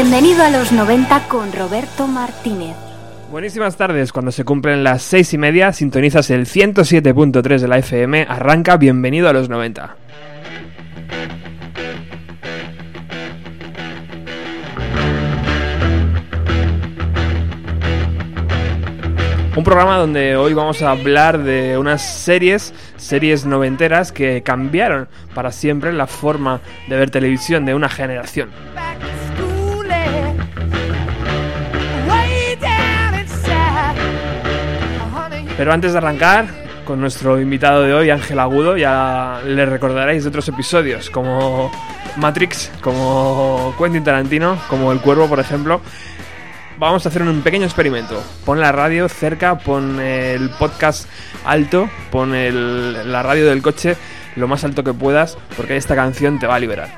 Bienvenido a los 90 con Roberto Martínez. Buenísimas tardes, cuando se cumplen las seis y media, sintonizas el 107.3 de la FM, arranca Bienvenido a los 90. Un programa donde hoy vamos a hablar de unas series, series noventeras que cambiaron para siempre la forma de ver televisión de una generación. Pero antes de arrancar con nuestro invitado de hoy, Ángel Agudo, ya le recordaréis de otros episodios como Matrix, como Quentin Tarantino, como El Cuervo, por ejemplo. Vamos a hacer un pequeño experimento. Pon la radio cerca, pon el podcast alto, pon el- la radio del coche lo más alto que puedas, porque esta canción te va a liberar.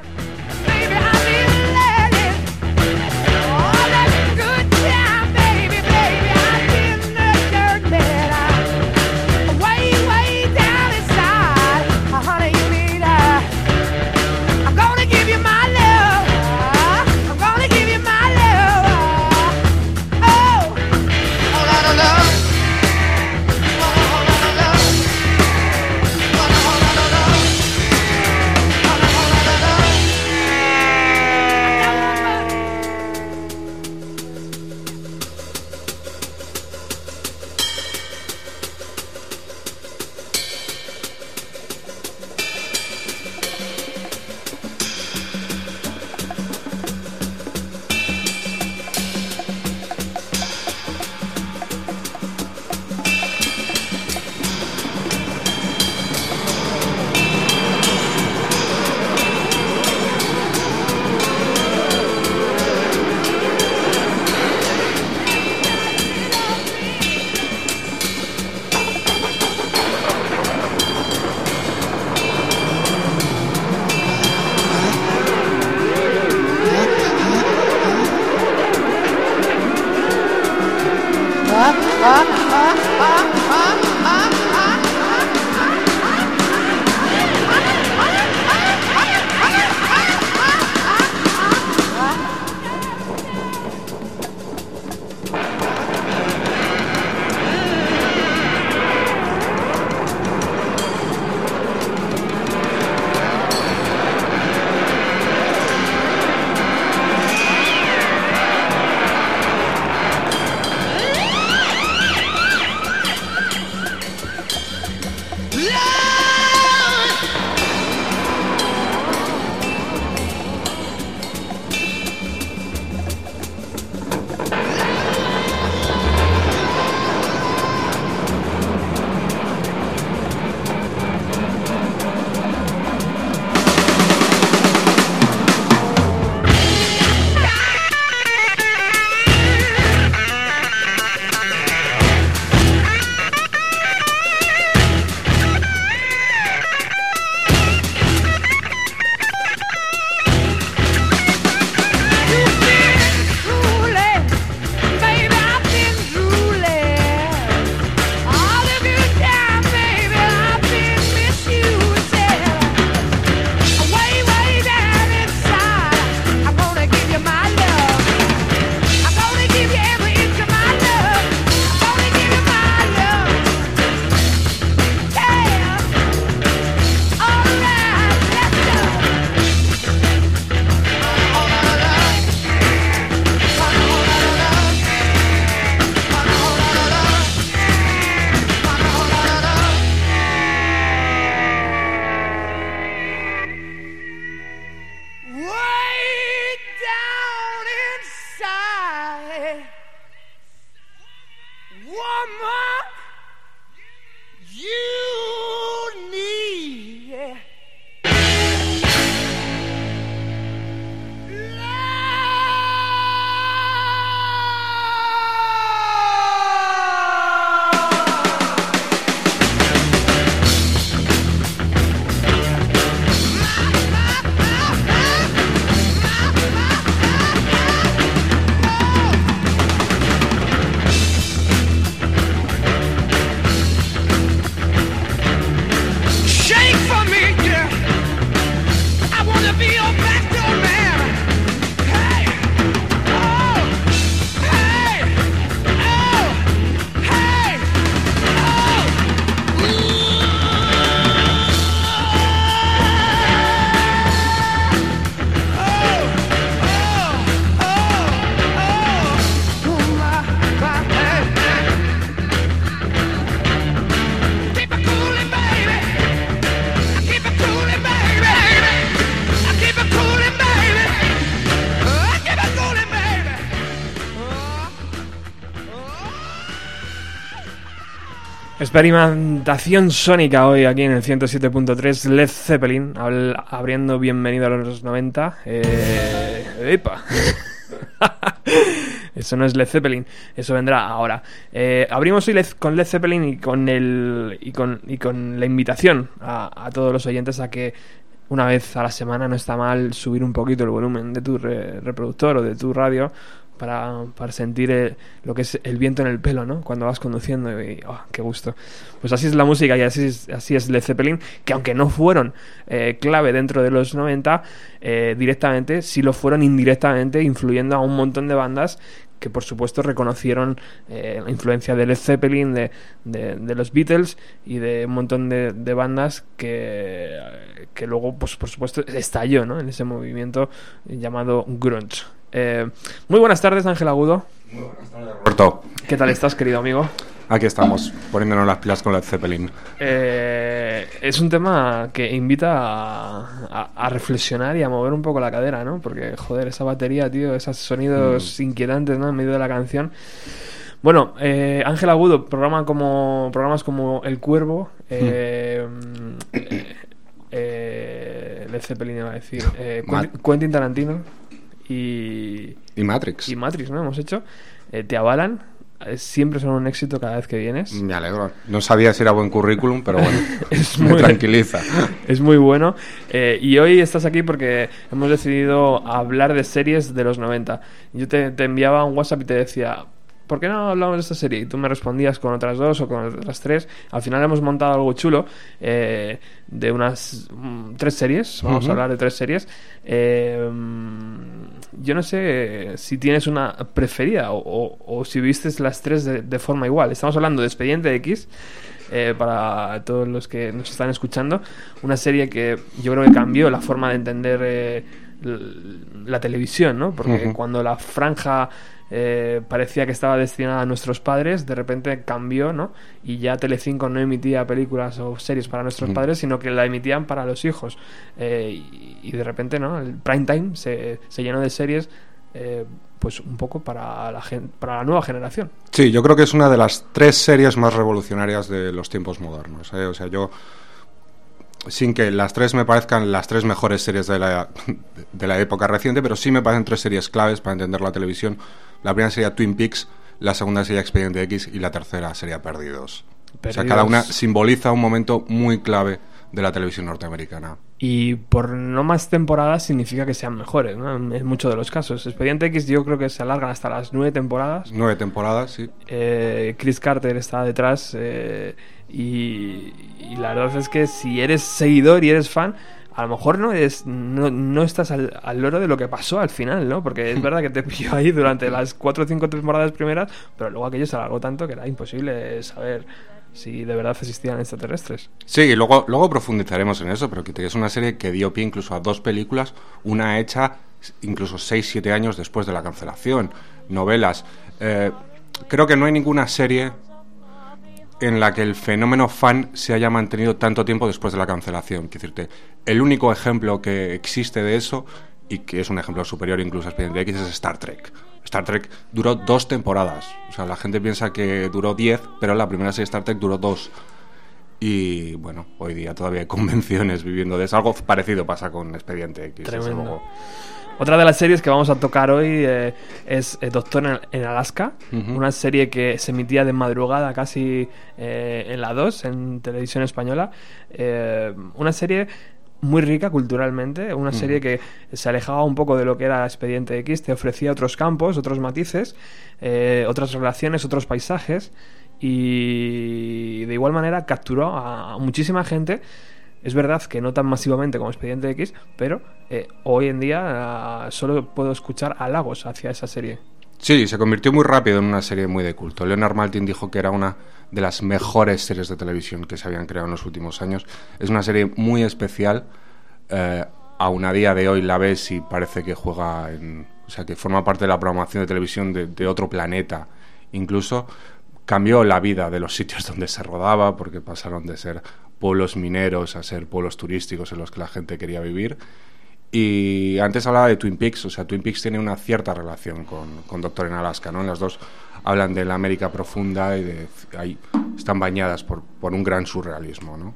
Experimentación sónica hoy aquí en el 107.3 Led Zeppelin, abriendo bienvenido a los 90. Eh, ¡Epa! Eso no es Led Zeppelin, eso vendrá ahora. Eh, abrimos hoy con Led Zeppelin y con la invitación a, a todos los oyentes a que una vez a la semana no está mal subir un poquito el volumen de tu re- reproductor o de tu radio para, para sentir eh, lo que es el viento en el pelo, ¿no? Cuando vas conduciendo y oh, qué gusto. Pues así es la música y así es, así es Led Zeppelin, que aunque no fueron eh, clave dentro de los 90, eh, directamente sí lo fueron indirectamente, influyendo a un montón de bandas que por supuesto reconocieron eh, la influencia de Led Zeppelin, de, de- de los Beatles y de un montón de, de bandas que, que luego, pues por supuesto, estalló ¿no? en ese movimiento llamado grunge. Eh, muy buenas tardes, Ángel Agudo. Roberto, ¿Qué tal estás, querido amigo? Aquí estamos, poniéndonos las pilas con Led Zeppelin. Eh, es un tema que invita a, a- a reflexionar y a mover un poco la cadera, ¿no? Porque, joder, esa batería, tío, esos sonidos inquietantes, ¿no? En medio de la canción. Bueno, eh, Ángel Agudo, programa como, programas como El Cuervo, eh, eh, eh, Led Zeppelin iba a decir, eh, Quentin, Quentin Tarantino y, Y Matrix. y Matrix, ¿no? Hemos hecho, te avalan, siempre son un éxito cada vez que vienes. Me alegro. No sabía si era buen currículum, pero bueno, Es me muy- tranquiliza. Es muy bueno. Eh, y hoy estás aquí porque hemos decidido hablar de series de los 90. Yo te, te enviaba un WhatsApp y te decía, ¿por qué no hablamos de esta serie? Y tú me respondías con otras dos o con otras tres. Al final hemos montado algo chulo eh, de unas mm, tres series. Vamos a hablar de tres series. Eh, yo no sé si tienes una preferida o, o- o si vistes las tres de, de forma igual. Estamos hablando de Expediente X eh, para todos los que nos están escuchando. Una serie que yo creo que cambió la forma de entender eh, la televisión, ¿no? Porque cuando la franja eh, parecía que estaba destinada a nuestros padres, de repente cambió, ¿no? Y ya Telecinco no emitía películas o series para nuestros padres, sino que la emitían para los hijos. Eh, y, y de repente, ¿no? El prime time se, se llenó de series. eh, pues un poco para la, gen- para la nueva generación. Sí, yo creo que es una de las tres series más revolucionarias de los tiempos modernos. ¿eh? O sea, yo, sin que las tres me parezcan las tres mejores series de la, de la época reciente, pero sí me parecen tres series claves para entender la televisión. La primera sería Twin Peaks, la segunda sería Expediente X y la tercera sería Perdidos. O sea, cada una simboliza un momento muy clave de la televisión norteamericana. Y por no más temporadas significa que sean mejores, ¿no? En muchos de los casos. Expediente X yo creo que se alargan hasta las nueve temporadas. Nueve temporadas, sí. Eh, Chris Carter está detrás eh, y, y la verdad es que si eres seguidor y eres fan, a lo mejor no eres, no, no estás al, al loro de lo que pasó al final, ¿no? Porque es verdad que te pilló ahí durante las cuatro o cinco temporadas primeras, pero luego aquello se alargó tanto que era imposible saber si de verdad existían extraterrestres. Sí, y luego, luego profundizaremos en eso, pero que es una serie que dio pie incluso a dos películas, una hecha incluso 6-7 años después de la cancelación, novelas. Eh, creo que no hay ninguna serie en la que el fenómeno fan se haya mantenido tanto tiempo después de la cancelación. Quiero decirte, el único ejemplo que existe de eso, y que es un ejemplo superior incluso a Expediente X, es Star Trek. Star Trek duró dos temporadas. O sea, la gente piensa que duró diez, pero la primera serie de Star Trek duró dos. Y bueno, hoy día todavía hay convenciones viviendo de eso. Algo parecido pasa con Expediente X. Tremendo. Otra de las series que vamos a tocar hoy eh, es eh, Doctor en, Alaska, una serie que se emitía de madrugada casi eh, en la 2, en televisión española. Eh, una serie muy rica culturalmente, una serie que se alejaba un poco de lo que era Expediente X, te ofrecía otros campos, otros matices, eh, otras relaciones, otros paisajes y de igual manera capturó a muchísima gente. Es verdad que no tan masivamente como Expediente X, pero eh, hoy en día ah, solo puedo escuchar halagos hacia esa serie. Sí, se convirtió muy rápido en una serie muy de culto. Leonard Maltin dijo que era una de las mejores series de televisión que se habían creado en los últimos años. Es una serie muy especial. Eh, aún a día de hoy la ves y parece que juega en. O sea, que forma parte de la programación de televisión de, de otro planeta. Incluso cambió la vida de los sitios donde se rodaba, porque pasaron de ser pueblos mineros a ser pueblos turísticos en los que la gente quería vivir. Y antes hablaba de Twin Peaks, o sea, Twin Peaks tiene una cierta relación con, con Doctor en Alaska, ¿no? Las dos hablan de la América profunda y de, están bañadas por, por un gran surrealismo, ¿no?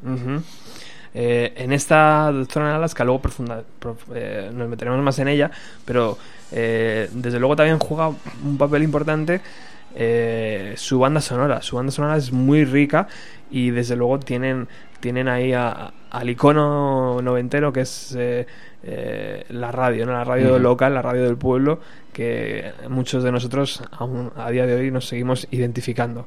Eh, en esta Doctora en Alaska, luego profunda- prof- eh, nos meteremos más en ella, pero eh, desde luego también juega un papel importante eh, su banda sonora. Su banda sonora es muy rica y desde luego tienen, tienen ahí a- al icono noventero que es eh, eh, la radio, ¿no? la radio local, la radio del pueblo, que muchos de nosotros aún a día de hoy nos seguimos identificando.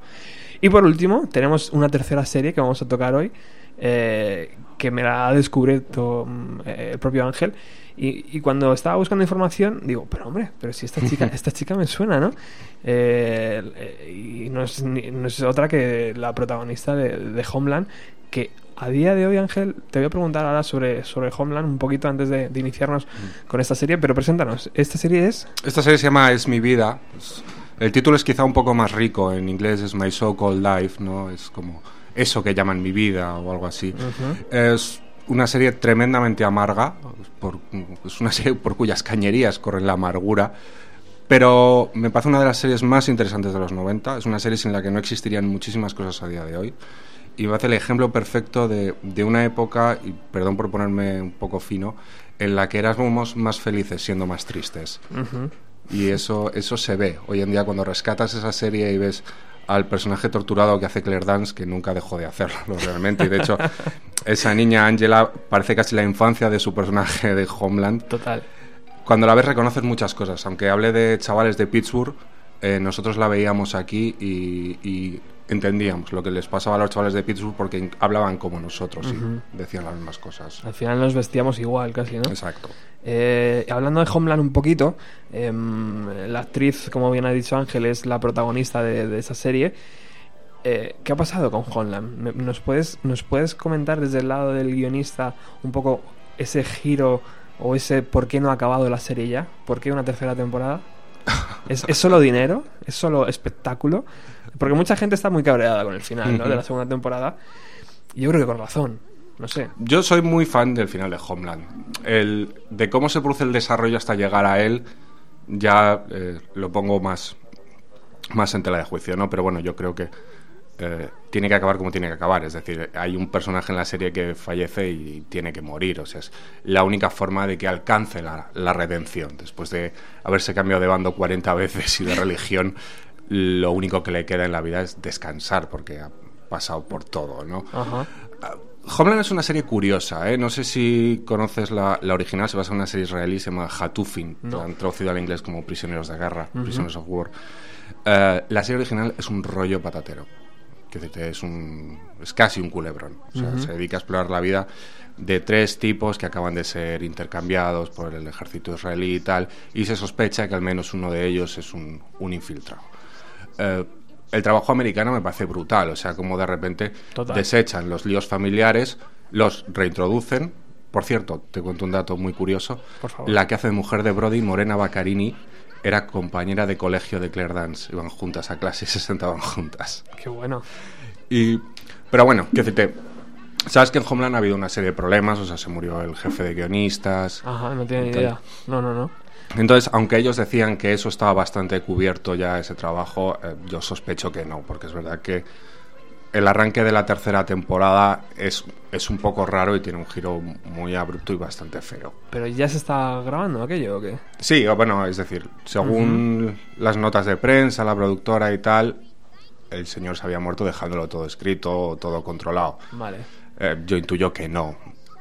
Y por último, tenemos una tercera serie que vamos a tocar hoy, que me la ha descubierto mm, el propio Ángel. Y, y cuando estaba buscando información, digo, pero hombre, pero si esta chica, esta chica me suena, ¿no? Eh, eh, y no es, ni- no es otra que la protagonista de, de Homeland, que a día de hoy, Ángel, te voy a preguntar ahora sobre, sobre Homeland un poquito antes de, de iniciarnos con esta serie, pero preséntanos. Esta serie es... Esta serie se llama Es mi vida. El título es quizá un poco más rico. En inglés es My So-Called Life, ¿no? Es como eso que llaman mi vida o algo así. Es una serie tremendamente amarga. por- es una serie por cuyas cañerías corre la amargura. Pero me parece una de las series más interesantes de los 90. Es una serie sin la que no existirían muchísimas cosas a día de hoy. Y me hace el ejemplo perfecto de, de una época, y perdón por ponerme un poco fino, en la que éramos más felices siendo más tristes. Y eso, eso se ve. Hoy en día cuando rescatas esa serie y ves al personaje torturado que hace Claire Dance, que nunca dejó de hacerlo realmente. Y de hecho, esa niña Angela parece casi la infancia de su personaje de Homeland. Total. Cuando la ves reconoces muchas cosas. Aunque hable de chavales de Pittsburgh, eh, nosotros la veíamos aquí y, y entendíamos lo que les pasaba a los chavales de Pittsburgh porque hablaban como nosotros y decían las mismas cosas. Al final nos vestíamos igual casi, ¿no? Exacto. Eh, hablando de Homeland un poquito, em, la actriz, como bien ha dicho Ángel, es la protagonista de, de esa serie. Eh, ¿Qué ha pasado con Homeland? Me- ¿Nos puedes, ¿Nos puedes comentar desde el lado del guionista un poco ese giro o ese por qué no ha acabado la serie ya? ¿Por qué una tercera temporada? ¿Es, es solo dinero? ¿Es solo espectáculo? Porque mucha gente está muy cabreada con el final ¿no? De la segunda temporada. Y yo creo que con razón. No sé. Yo soy muy fan del final de Homeland. El, de cómo se produce el desarrollo hasta llegar a él, ya eh, lo pongo más, más en tela de juicio, ¿no? Pero bueno, yo creo que eh, tiene que acabar como tiene que acabar. Es decir, hay un personaje en la serie que fallece y tiene que morir. O sea, es la única forma de que alcance la, la redención. Después de haberse cambiado de bando 40 veces y de religión, lo único que le queda en la vida es descansar porque ha pasado por todo, ¿no? Ajá. Homeland es una serie curiosa, ¿eh? No sé si conoces la, la original, se basa en una serie israelí, se llama Hatufin, No. la han traducido al inglés como Prisioneros de Guerra, Prisoners of War. Eh, la serie original es un rollo patatero. Es, un, es casi un culebrón. O sea, se dedica a explorar la vida de tres tipos que acaban de ser intercambiados por el ejército israelí y tal, y se sospecha que al menos uno de ellos es un, un infiltrado. Eh, el trabajo americano me parece brutal, o sea, como de repente Total. desechan los líos familiares, los reintroducen. Por cierto, te cuento un dato muy curioso. Por favor. La que hace de mujer de Brody, Morena Baccarini, era compañera de colegio de Claire Dance. Iban juntas a clase y se sentaban juntas. Qué bueno. Y, pero bueno, quiero decirte, sabes que en Homeland ha habido una serie de problemas, o sea, se murió el jefe de guionistas. Ajá, no tiene ni idea. No, no, no. Entonces, aunque ellos decían que eso estaba bastante cubierto ya, ese trabajo, eh, yo sospecho que no, porque es verdad que el arranque de la tercera temporada es, es un poco raro y tiene un giro muy abrupto y bastante feo. Pero ya se está grabando aquello o qué? Sí, bueno, es decir, según las notas de prensa, la productora y tal, el señor se había muerto dejándolo todo escrito, todo controlado. Vale. Eh, yo intuyo que no,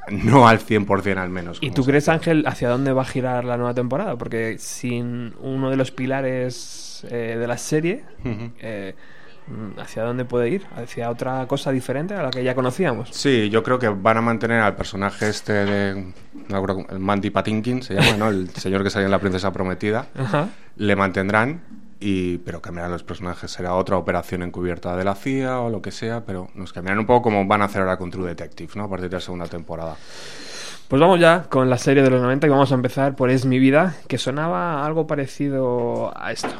no al 100% al menos. ¿Y tú crees, Ángel, hacia dónde va a girar la nueva temporada? Porque sin uno de los pilares eh, de la serie, eh, ¿hacia dónde puede ir? ¿Hacia otra cosa diferente a la que ya conocíamos? Sí, yo creo que van a mantener al personaje este de. El Mandy Patinkin se llama, ¿no? El señor que salía en La Princesa Prometida. Le mantendrán, y, pero cambiarán los personajes. Será otra operación encubierta de la CIA o lo que sea, pero nos cambiarán un poco como van a hacer ahora con True Detective, ¿no? A partir de la segunda temporada. Pues vamos ya con la serie de los 90 y vamos a empezar por Es mi vida, que sonaba algo parecido a esto.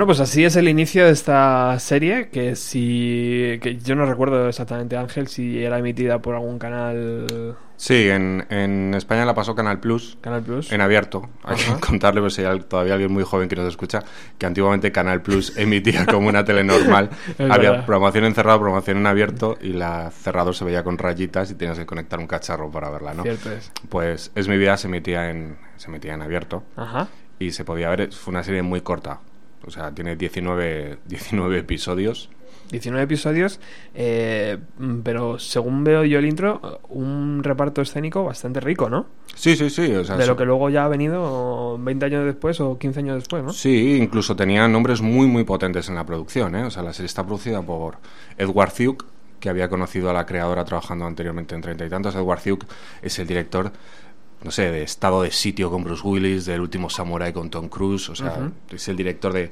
Bueno, pues así es el inicio de esta serie, que si... que yo no recuerdo exactamente, Ángel, si era emitida por algún canal... Sí, en, en España la pasó Canal Plus. Canal Plus. En abierto. Hay Ajá. que contarle, pues si hay todavía alguien muy joven que nos escucha, que antiguamente Canal Plus emitía como una tele normal. Había verdad. programación en cerrado, programación en abierto, y la cerrado se veía con rayitas y tenías que conectar un cacharro para verla, ¿no? Cierto es. Pues Es mi vida se emitía en, se emitía en abierto Ajá. y se podía ver, fue una serie muy corta. O sea, tiene 19, 19 episodios. 19 episodios, eh, pero según veo yo el intro, un reparto escénico bastante rico, ¿no? Sí, sí, sí. O sea, De lo que luego ya ha venido 20 años después o 15 años después, ¿no? Sí, incluso tenía nombres muy, muy potentes en la producción. ¿eh? O sea, la serie está producida por Edward Thuk, que había conocido a la creadora trabajando anteriormente en Treinta y Tantos. Edward Thuk es el director, no sé, de Estado de Sitio con Bruce Willis, del Último Samurai con Tom Cruise. O sea, es el director de.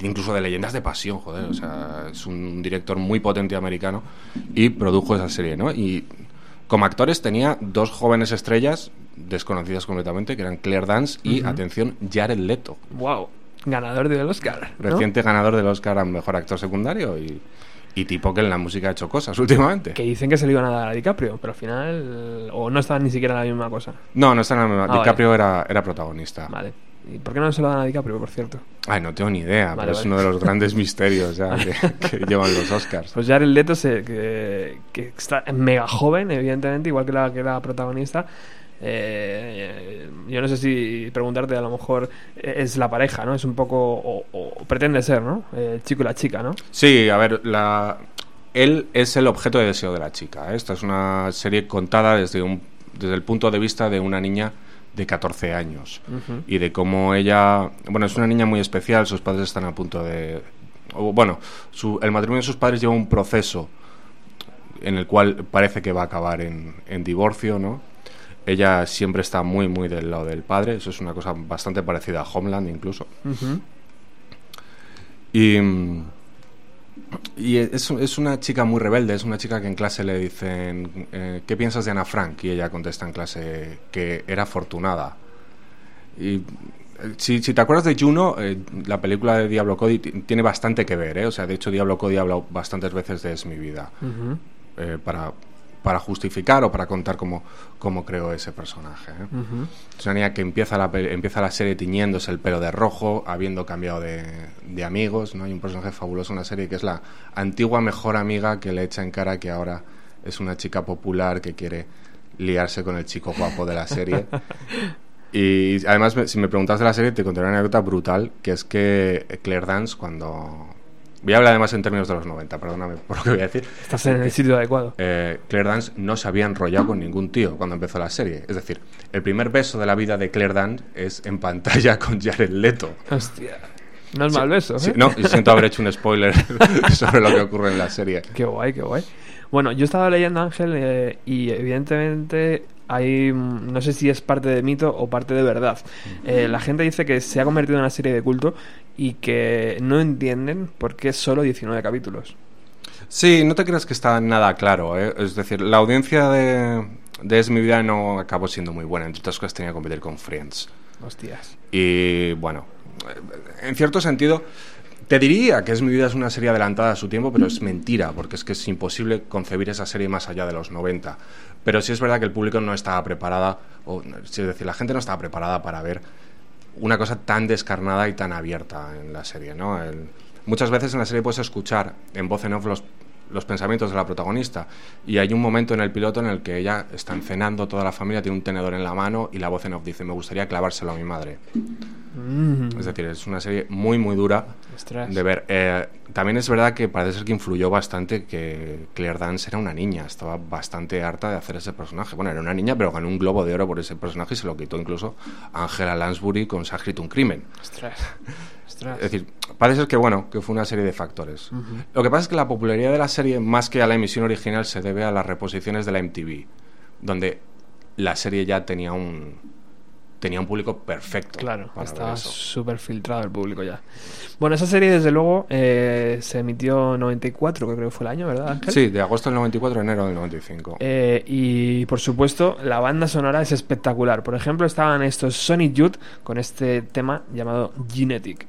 Incluso de Leyendas de Pasión, joder. O sea, es un director muy potente americano y produjo esa serie, ¿no? Y como actores tenía dos jóvenes estrellas desconocidas completamente, que eran Claire Dance y, atención, Jared Leto Wow. Ganador del Oscar. ¿no? reciente ganador del Oscar a Mejor Actor Secundario y, y tipo que en la música ha hecho cosas últimamente. Que dicen que se le iban a dar a DiCaprio, pero al final. O no estaban ni siquiera en la misma cosa. No, no está en la misma. Ah, DiCaprio era, era protagonista. Vale. ¿Y por qué no se lo dan a DiCaprio, por cierto? Ay, no tengo ni idea, Vale, pero es vale. uno de los grandes misterios ya que, que llevan los Oscars. Pues Jared Leto, se, que, que está mega joven, evidentemente, igual que la, que la protagonista. Eh, yo no sé si preguntarte, a lo mejor eh, es la pareja, ¿no? Es un poco. O, o pretende ser, ¿no? Eh, El chico y la chica, ¿no? Sí, a ver, la... él es el objeto de deseo de la chica. ¿eh? Esta es una serie contada desde, un, desde el punto de vista de una niña de 14 años y de cómo ella, bueno, es una niña muy especial, sus padres están a punto de, bueno, su- el matrimonio de sus padres lleva un proceso en el cual parece que va a acabar en, en divorcio, ¿no? Ella siempre está muy, muy del lado del padre, eso es una cosa bastante parecida a Homeland incluso. Y, y es, es una chica muy rebelde, es una chica que en clase le dicen, eh, ¿qué piensas de Ana Frank? Y ella contesta en clase que era afortunada. Y eh, si, si te acuerdas de Juno, eh, la película de Diablo Cody ti- tiene bastante que ver, ¿eh? O sea, de hecho Diablo Cody ha hablado bastantes veces de Es mi vida, para, para justificar o para contar cómo, cómo creó ese personaje. ¿eh? Es una niña que empieza la, empieza la serie tiñéndose el pelo de rojo, habiendo cambiado de, de amigos. ¿no? Hay un personaje fabuloso en la serie que es la antigua mejor amiga que le echa en cara que ahora es una chica popular que quiere liarse con el chico guapo de la serie. y además, si me preguntas de la serie, te contaré una anécdota brutal, que es que Claire Dance, cuando... Voy a hablar además en términos de los 90, perdóname por lo que voy a decir. Estás en el sitio adecuado. Eh, Claire Dance no se había enrollado con ningún tío cuando empezó la serie. Es decir, el primer beso de la vida de Claire Dance es en pantalla con Jared Leto. Hostia. No es mal beso, ¿eh? Sí, no, siento haber hecho un spoiler sobre lo que ocurre en la serie. Qué guay, qué guay. Bueno, yo estaba leyendo Ángel eh, y evidentemente hay, mm, no sé si es parte de mito o parte de verdad. Eh, la gente dice que se ha convertido en una serie de culto y que no entienden por qué solo 19 capítulos. Sí, no te creas que está nada claro. ¿eh? Es decir, la audiencia de, de Es mi vida no acabó siendo muy buena. Entre otras cosas tenía que competir con Friends. Hostias. Y bueno, en cierto sentido, te diría que Es mi vida es una serie adelantada a su tiempo, pero es mentira, porque es que es imposible concebir esa serie más allá de los 90. Pero sí es verdad que el público no estaba preparada, o es decir, la gente no estaba preparada para ver una cosa tan descarnada y tan abierta en la serie, ¿no? Muchas veces en la serie puedes escuchar en voz en off los, los pensamientos de la protagonista y hay un momento en el piloto en el que ella está cenando, toda la familia tiene un tenedor en la mano y la voz en off dice, me gustaría clavárselo a mi madre. Mm, Es decir, es una serie muy, muy dura de ver. Eh, también es verdad que parece ser que influyó bastante que Claire Dance era una niña. Estaba bastante harta de hacer ese personaje. Bueno, era una niña, pero ganó un globo de oro por ese personaje y se lo quitó incluso Angela Lansbury con Se ha escrito un crimen. Ostras. Ostras. Es decir, parece ser que bueno, que fue una serie de factores. Lo que pasa es que la popularidad de la serie, más que a la emisión original, se debe a las reposiciones de la MTV, donde la serie ya tenía un tenía un público perfecto. Claro, estaba súper filtrado el público ya. Bueno, esa serie, desde luego, eh, se emitió en 94, que creo que fue el año, ¿verdad, Ángel? Sí, de agosto del 94 a enero del 95. Eh, y por supuesto, la banda sonora es espectacular. Por ejemplo, estaban estos Sonic Youth con este tema llamado Genetic.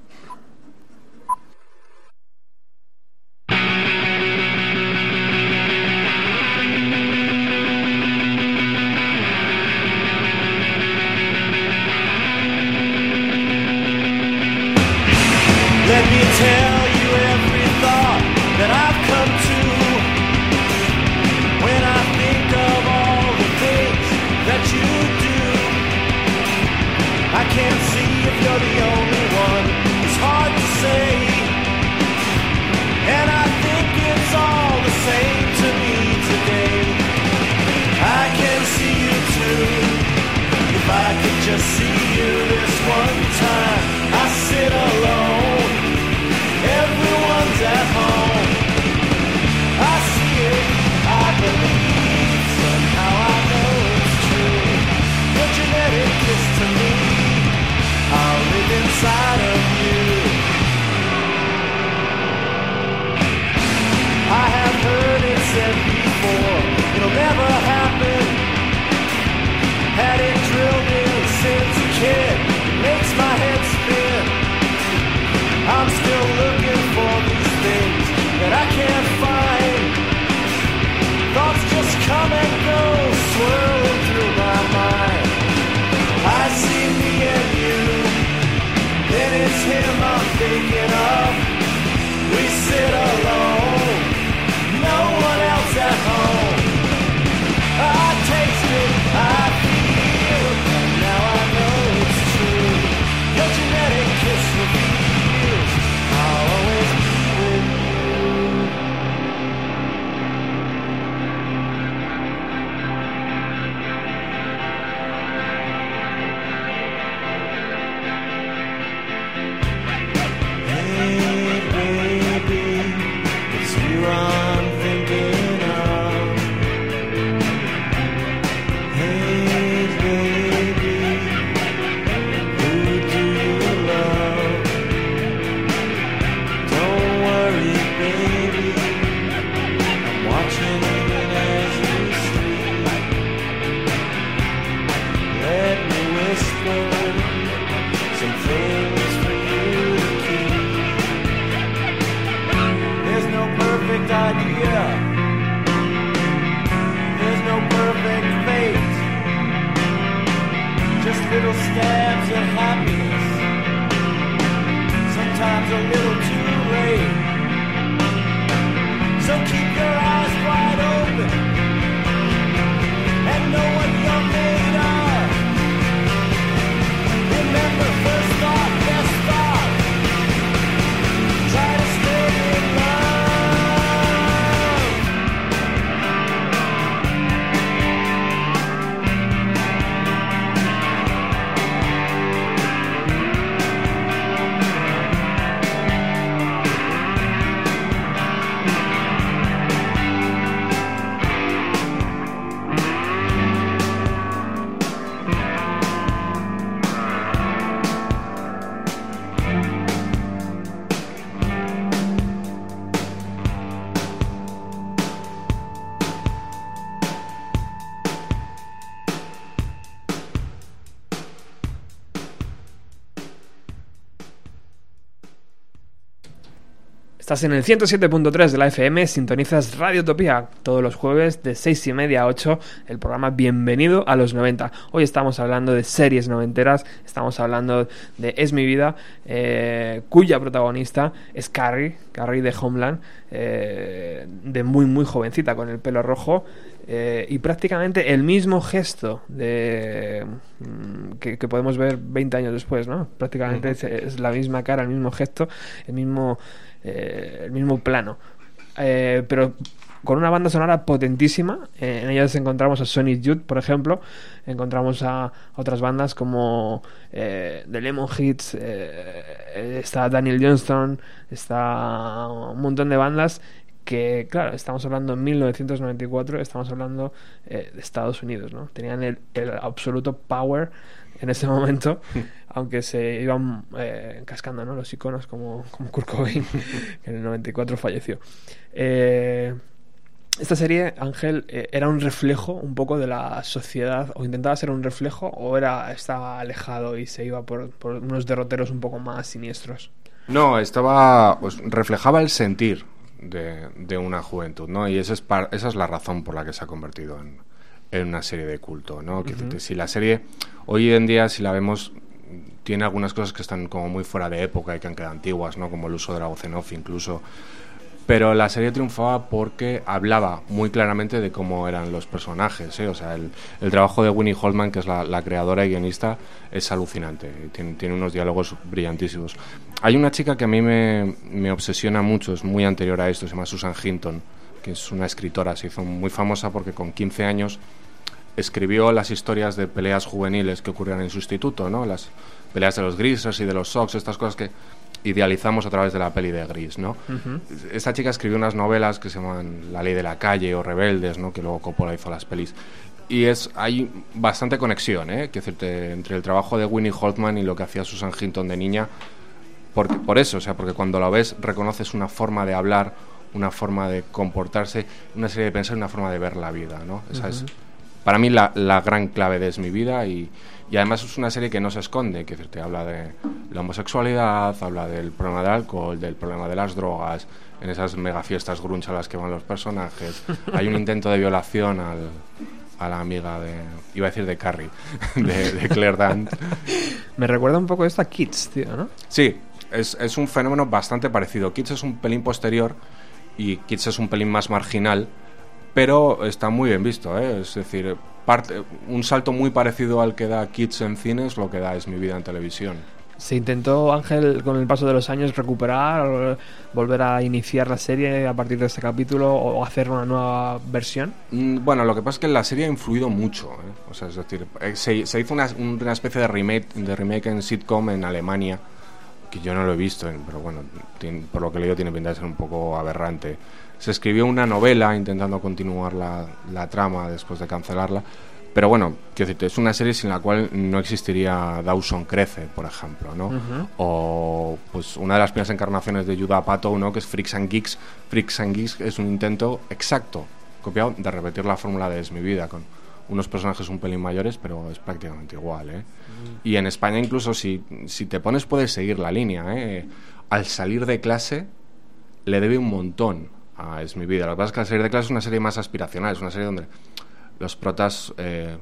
Estás en el 107.3 de la FM, sintonizas Radio Utopía todos los jueves de 6 y media a 8, el programa Bienvenido a los 90. Hoy estamos hablando de series noventeras, estamos hablando de Es mi vida, eh, cuya protagonista es Carrie, Carrie de Homeland, eh, de muy muy jovencita con el pelo rojo. eh, y prácticamente el mismo gesto de mm, que, que podemos ver 20 años después, ¿no? Prácticamente es, es la misma cara, el mismo gesto, el mismo eh, el mismo plano. Eh, pero con una banda sonora potentísima. Eh, en ellas encontramos a Sonic Youth, por ejemplo. Encontramos a otras bandas como The Lemon Hits. está Daniel Johnston. Está un montón de bandas que, claro, estamos hablando en 1994. Estamos hablando de Estados Unidos, ¿no? Tenían el absoluto power en ese momento, aunque se iban eh, cascando ¿no? los iconos como, como Kurt Cobain, que en el 94 falleció. Eh, esta serie, Ángel, eh, era un reflejo un poco de la sociedad, o intentaba ser un reflejo, o era estaba alejado y se iba por, por unos derroteros un poco más siniestros. No, estaba. Pues, reflejaba el sentir de, de una juventud, ¿no? Y esa es, par- esa es la razón por la que se ha convertido en, en una serie de culto, ¿no? Si la serie, hoy en día, si la vemos, tiene algunas cosas que están como muy fuera de época y que han quedado antiguas, ¿no? Como el uso de la voz en off, incluso. Pero la serie triunfaba porque hablaba muy claramente de cómo eran los personajes. ¿eh? O sea, el, trabajo de Winnie Holtman, que es la, creadora y guionista, es alucinante. tiene unos diálogos brillantísimos. Hay una chica que a mí me, me obsesiona mucho, es muy anterior a esto, se llama Susan Hinton, que es una escritora, se hizo muy famosa porque con 15 años escribió las historias de peleas juveniles que ocurrían en su instituto, ¿no? Las peleas de los Grises y de los Sox, estas cosas que idealizamos a través de la peli de Gris, ¿no? Esta chica escribió unas novelas que se llaman La ley de la calle o Rebeldes, ¿no? Que luego Coppola hizo las pelis. Y es hay bastante conexión, ¿eh? Que decirte, entre el trabajo de Winnie Holtman y lo que hacía Susan Hinton de niña, porque, por eso, o sea, porque cuando lo ves reconoces una forma de hablar, una forma de comportarse, una serie de pensar y una forma de ver la vida, ¿no? Esa es para mí la, la gran clave de Es mi vida y, y además es una serie que no se esconde, que te habla de la homosexualidad, habla del problema del alcohol, del problema de las drogas, en esas mega fiestas grunge a las que van los personajes. Hay un intento de violación al, a la amiga de, iba a decir de Carrie, de, de Claire Dant. Me recuerda un poco esto a Kids, tío, ¿no? Sí, es, es un fenómeno bastante parecido. Kids es un pelín posterior y Kids es un pelín más marginal, pero está muy bien visto, ¿eh? Es decir, parte, un salto muy parecido al que da Kids en cines, lo que da Es mi vida en televisión. Se intentó, Ángel, con el paso de los años recuperar, volver a iniciar la serie a partir de este capítulo o hacer una nueva versión. Mm, Bueno, lo que pasa es que la serie ha influido mucho. ¿eh? O sea, es decir, eh, se, se hizo una, una especie de remake, de remake en sitcom en Alemania, que yo no lo he visto, pero bueno, tiene- por lo que leído tiene pinta de ser un poco aberrante. Se escribió una novela intentando continuar la, la trama después de cancelarla. Pero bueno, quiero decirte, es una serie sin la cual no existiría Dawson Crece, por ejemplo, ¿no? O pues una de las primeras encarnaciones de Judah Pato, ¿no? Que es Freaks and Geeks. Freaks and Geeks es un intento exacto, copiado, de repetir la fórmula de Es mi vida, con unos personajes un pelín mayores, pero es prácticamente igual, ¿eh? Y en España incluso si, si te pones puedes seguir la línea, ¿eh? Al salir de clase le debe un montón a Es mi vida. Lo que pasa es que al salir de clase es una serie más aspiracional, es una serie donde los protas eh,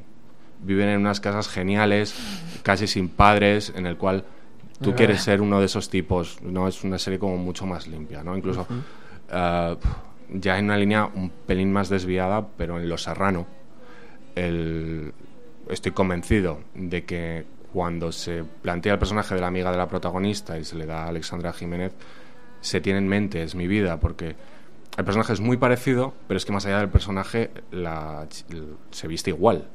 viven en unas casas geniales, casi sin padres, en el cual tú Ah. quieres ser uno de esos tipos, ¿no? Es una serie como mucho más limpia, ¿no? Incluso eh, ya en una línea un pelín más desviada, pero en Lo Serrano, el- estoy convencido de que cuando se plantea el personaje de la amiga de la protagonista y se le da a Alexandra Jiménez, se tiene en mente, es mi vida, porque el personaje es muy parecido, pero es que más allá del personaje la se viste igual.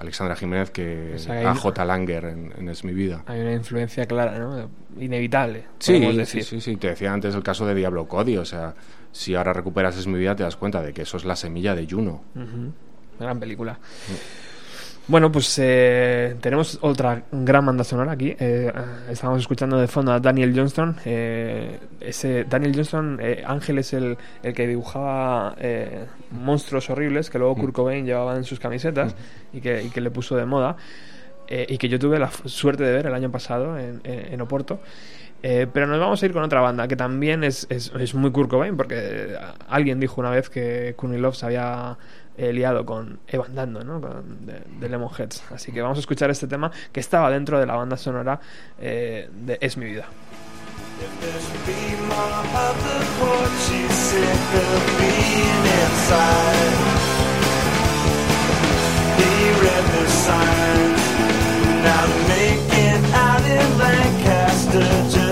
Alexandra Jiménez que O sea, a J. Langer en, en Es mi vida. Hay una influencia clara, ¿no? Inevitable, Sí, sí, sí, sí, te decía antes el caso de Diablo Cody, o sea, si ahora recuperas Es mi vida te das cuenta de que eso es la semilla de Juno. Ujú. Gran película. Bueno, pues eh, tenemos otra gran banda sonora aquí. Eh, estábamos escuchando de fondo a Daniel Johnston. Eh, ese Daniel Johnston, eh, Ángel es el, el que dibujaba eh, monstruos horribles que luego Kurt Cobain llevaba en sus camisetas y, que, y que le puso de moda. eh, y que yo tuve la suerte de ver el año pasado en, en- Oporto. Eh, pero nos vamos a ir con otra banda que también es, es, es muy Kurt Cobain, porque eh, alguien dijo una vez que Courtney Love se había eh, liado con Evan Dando, ¿no? Con, de, de Lemonheads. Así que vamos a escuchar este tema que estaba dentro de la banda sonora eh, de Es mi vida. Courtesy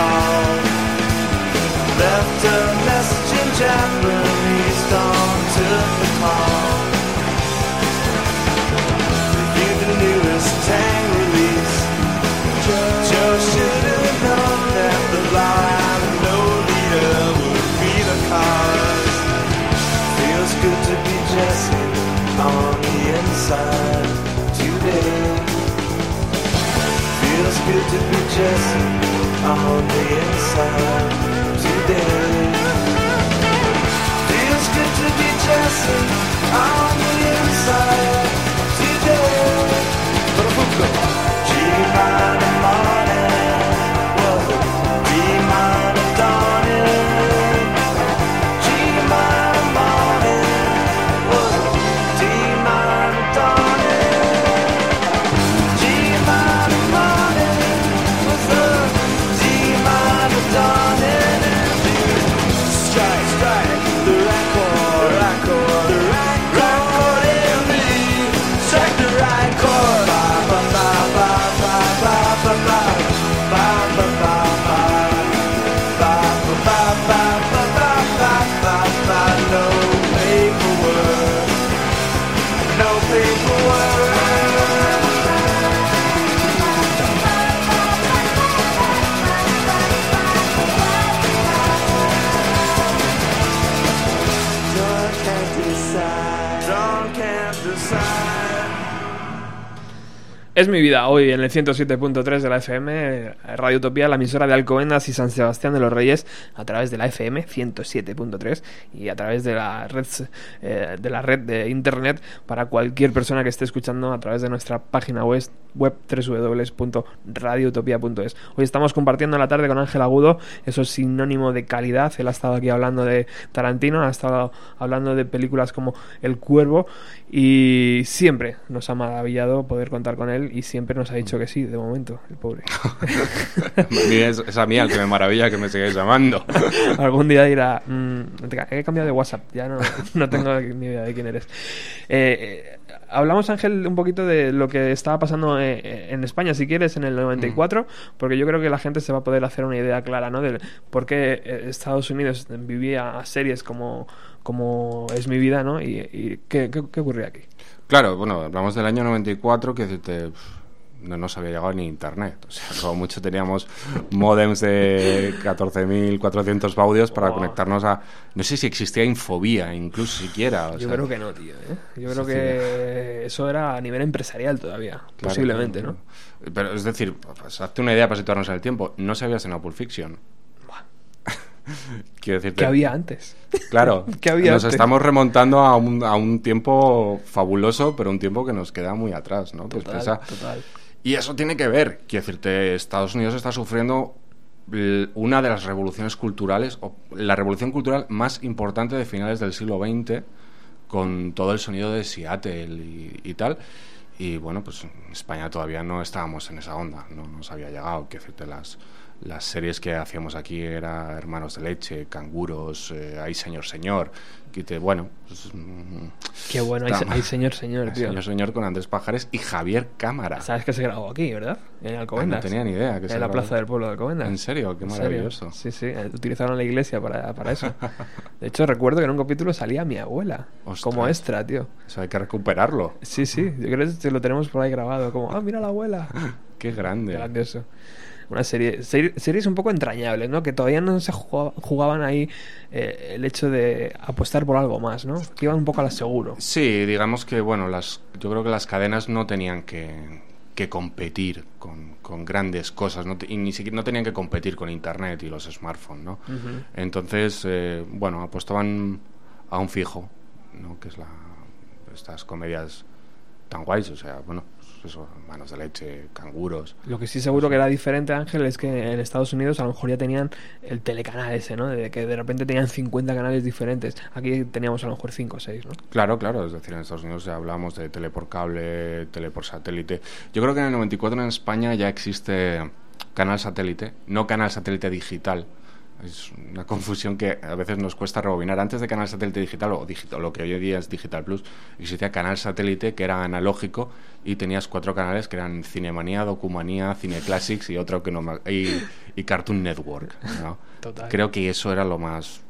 call left a message in Japanese. Dawn took the call. Reviewed the newest Tang release. Joe should have known that the line no leader would be the cause. Feels good to be Jesse on the inside today. Feels good to be Jesse Keep Chicago. Es mi vida hoy en el 107.3 de la FM, Radio Utopía, la emisora de Alcobendas y San Sebastián de los Reyes, a través de la FM 107.3 y a través de la red eh, de la red de internet para cualquier persona que esté escuchando a través de nuestra página web web www.radioutopia.es. Hoy estamos compartiendo la tarde con Ángel Agudo, eso es sinónimo de calidad. Él ha estado aquí hablando de Tarantino, ha estado hablando de películas como El Cuervo y siempre nos ha maravillado poder contar con él y siempre nos ha dicho que sí, de momento, el pobre. Es, es a mí al que me maravilla que me sigáis llamando. Algún día dirá, "Mm, he cambiado de WhatsApp, ya no, no tengo ni idea de quién eres. Eh, eh, hablamos, Ángel, un poquito de lo que estaba pasando eh, en España, si quieres, en el 94, porque yo creo que la gente se va a poder hacer una idea clara, ¿no? De por qué eh, Estados Unidos vivía series como, como Es mi vida, ¿no? Y, y ¿qué, qué, qué ocurría aquí. Claro, bueno, hablamos del año 94, que pf, no nos había llegado ni internet. O sea, como mucho teníamos modems de 14.400 baudios para Wow. conectarnos a... No sé si existía Infobía, incluso siquiera. o Yo sea, creo que no, tío. ¿eh? Yo creo Sí, que eso era a nivel empresarial todavía, claro, posiblemente, ¿no? Pero es decir, pues, hazte una idea para situarnos en el tiempo. No se había estrenado Pulp Fiction. Quiero decirte, ¿Qué había antes? Claro, ¿Qué había nos antes? estamos remontando a un, a un tiempo fabuloso, pero un tiempo que nos queda muy atrás, ¿no? Pues Total, piensa- total. Y eso tiene que ver, quiero decirte, Estados Unidos está sufriendo una de las revoluciones culturales, o la revolución cultural más importante de finales del siglo XX, con todo el sonido de Seattle y, y tal. Y bueno, pues en España todavía no estábamos en esa onda, no nos había llegado. Quiero decirte, las, las series que hacíamos aquí era Hermanos de Leche, Canguros, eh, Ay Señor Señor. Que te, bueno, pues, mm, Qué bueno, hay señor, señor, Ay tío. Señor Señor con Andrés Pajares y Javier Cámara. Sabes que se grabó aquí, ¿verdad? En Alcobendas. Ah, no tenía ni idea que se En la grabó. plaza del pueblo de Alcobendas. ¿En serio? Qué ¿En serio? maravilloso. Sí, sí. eh, Utilizaron la iglesia para, para eso. De hecho, recuerdo que en un capítulo salía mi abuela. Ostras. Como extra, tío. Eso hay que recuperarlo. Sí, sí. Yo creo que lo tenemos por ahí grabado. Como, ah, mira la abuela. Qué grande. Grandioso. Una serie, seri- series un poco entrañables, ¿no? Que todavía no se jugaba- jugaban ahí eh, el hecho de apostar por algo más, ¿no? Que iban un poco a la seguro. Sí, digamos que, bueno, las, yo creo que las cadenas no tenían que, que competir con, con grandes cosas, no y ni siquiera no tenían que competir con Internet y los smartphones, ¿no? Entonces, eh, bueno, apostaban a un fijo, ¿no? Que es la, estas comedias tan guays, o sea, bueno, eso, manos de leche, canguros. Lo que sí seguro que era diferente, Ángel, es que en Estados Unidos a lo mejor ya tenían el telecanal ese, ¿no? De que de repente tenían 50 canales diferentes. Aquí teníamos a lo mejor 5 o 6, ¿no? Claro, claro, es decir, en Estados Unidos ya hablamos de tele por cable, tele por satélite. Yo creo que en el 94 en España ya existe canal satélite, no canal satélite digital. Es una confusión que a veces nos cuesta rebobinar. Antes de canal satélite digital o digital, lo que hoy en día es Digital Plus, existía canal satélite que era analógico y tenías cuatro canales que eran Cinemanía, Documanía, Cine Classics y otro que no me- y, y Cartoon Network. ¿no? Total. Creo que eso era lo más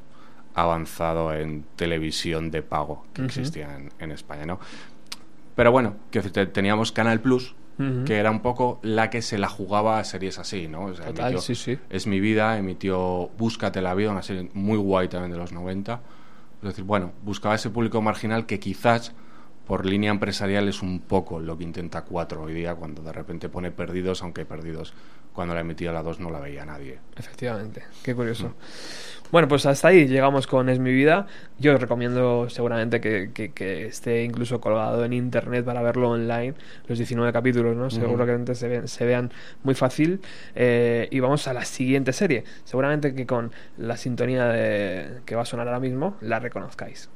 avanzado en televisión de pago que existía en, en España, ¿no? Pero bueno, que teníamos Canal Plus, Ujú. que era un poco la que se la jugaba a series así, ¿no? O sea, Total, emitió sí, sí. Es mi vida, emitió Búscate la vida, una serie muy guay también de los 90. Es decir, bueno, buscaba ese público marginal que quizás por línea empresarial es un poco lo que intenta 4 hoy día cuando de repente pone perdidos, aunque perdidos cuando la emitía la 2 no la veía nadie. Efectivamente, qué curioso. Bueno, pues hasta ahí llegamos con Es mi vida. Yo os recomiendo seguramente que, que- que esté incluso colgado en internet para verlo online, los 19 capítulos, ¿no? Seguro que antes se, vean- se vean muy fácil. Eh, y vamos a la siguiente serie. Seguramente que con la sintonía de, que va a sonar ahora mismo la reconozcáis.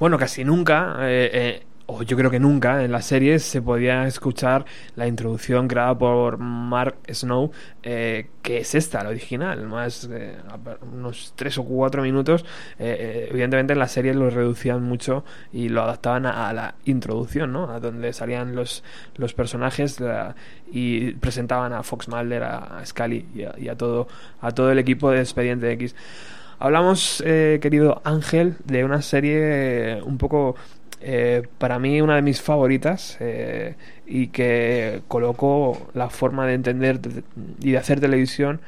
Bueno, casi nunca, eh, eh, o yo creo que nunca, en las series se podía escuchar la introducción creada por Mark Snow, eh, que es esta, la original, más eh, unos tres o cuatro minutos. Eh, evidentemente en la serie lo reducían mucho y lo adaptaban a, la introducción, ¿no? A donde salían los, los personajes y presentaban a Fox Mulder, a, a Scully y a, y a todo, a todo el equipo de Expediente X. Hablamos, eh, querido Ángel, de una serie eh, un poco, eh, para mí, una de mis favoritas eh, y que colocó la forma de entender de- y de hacer televisión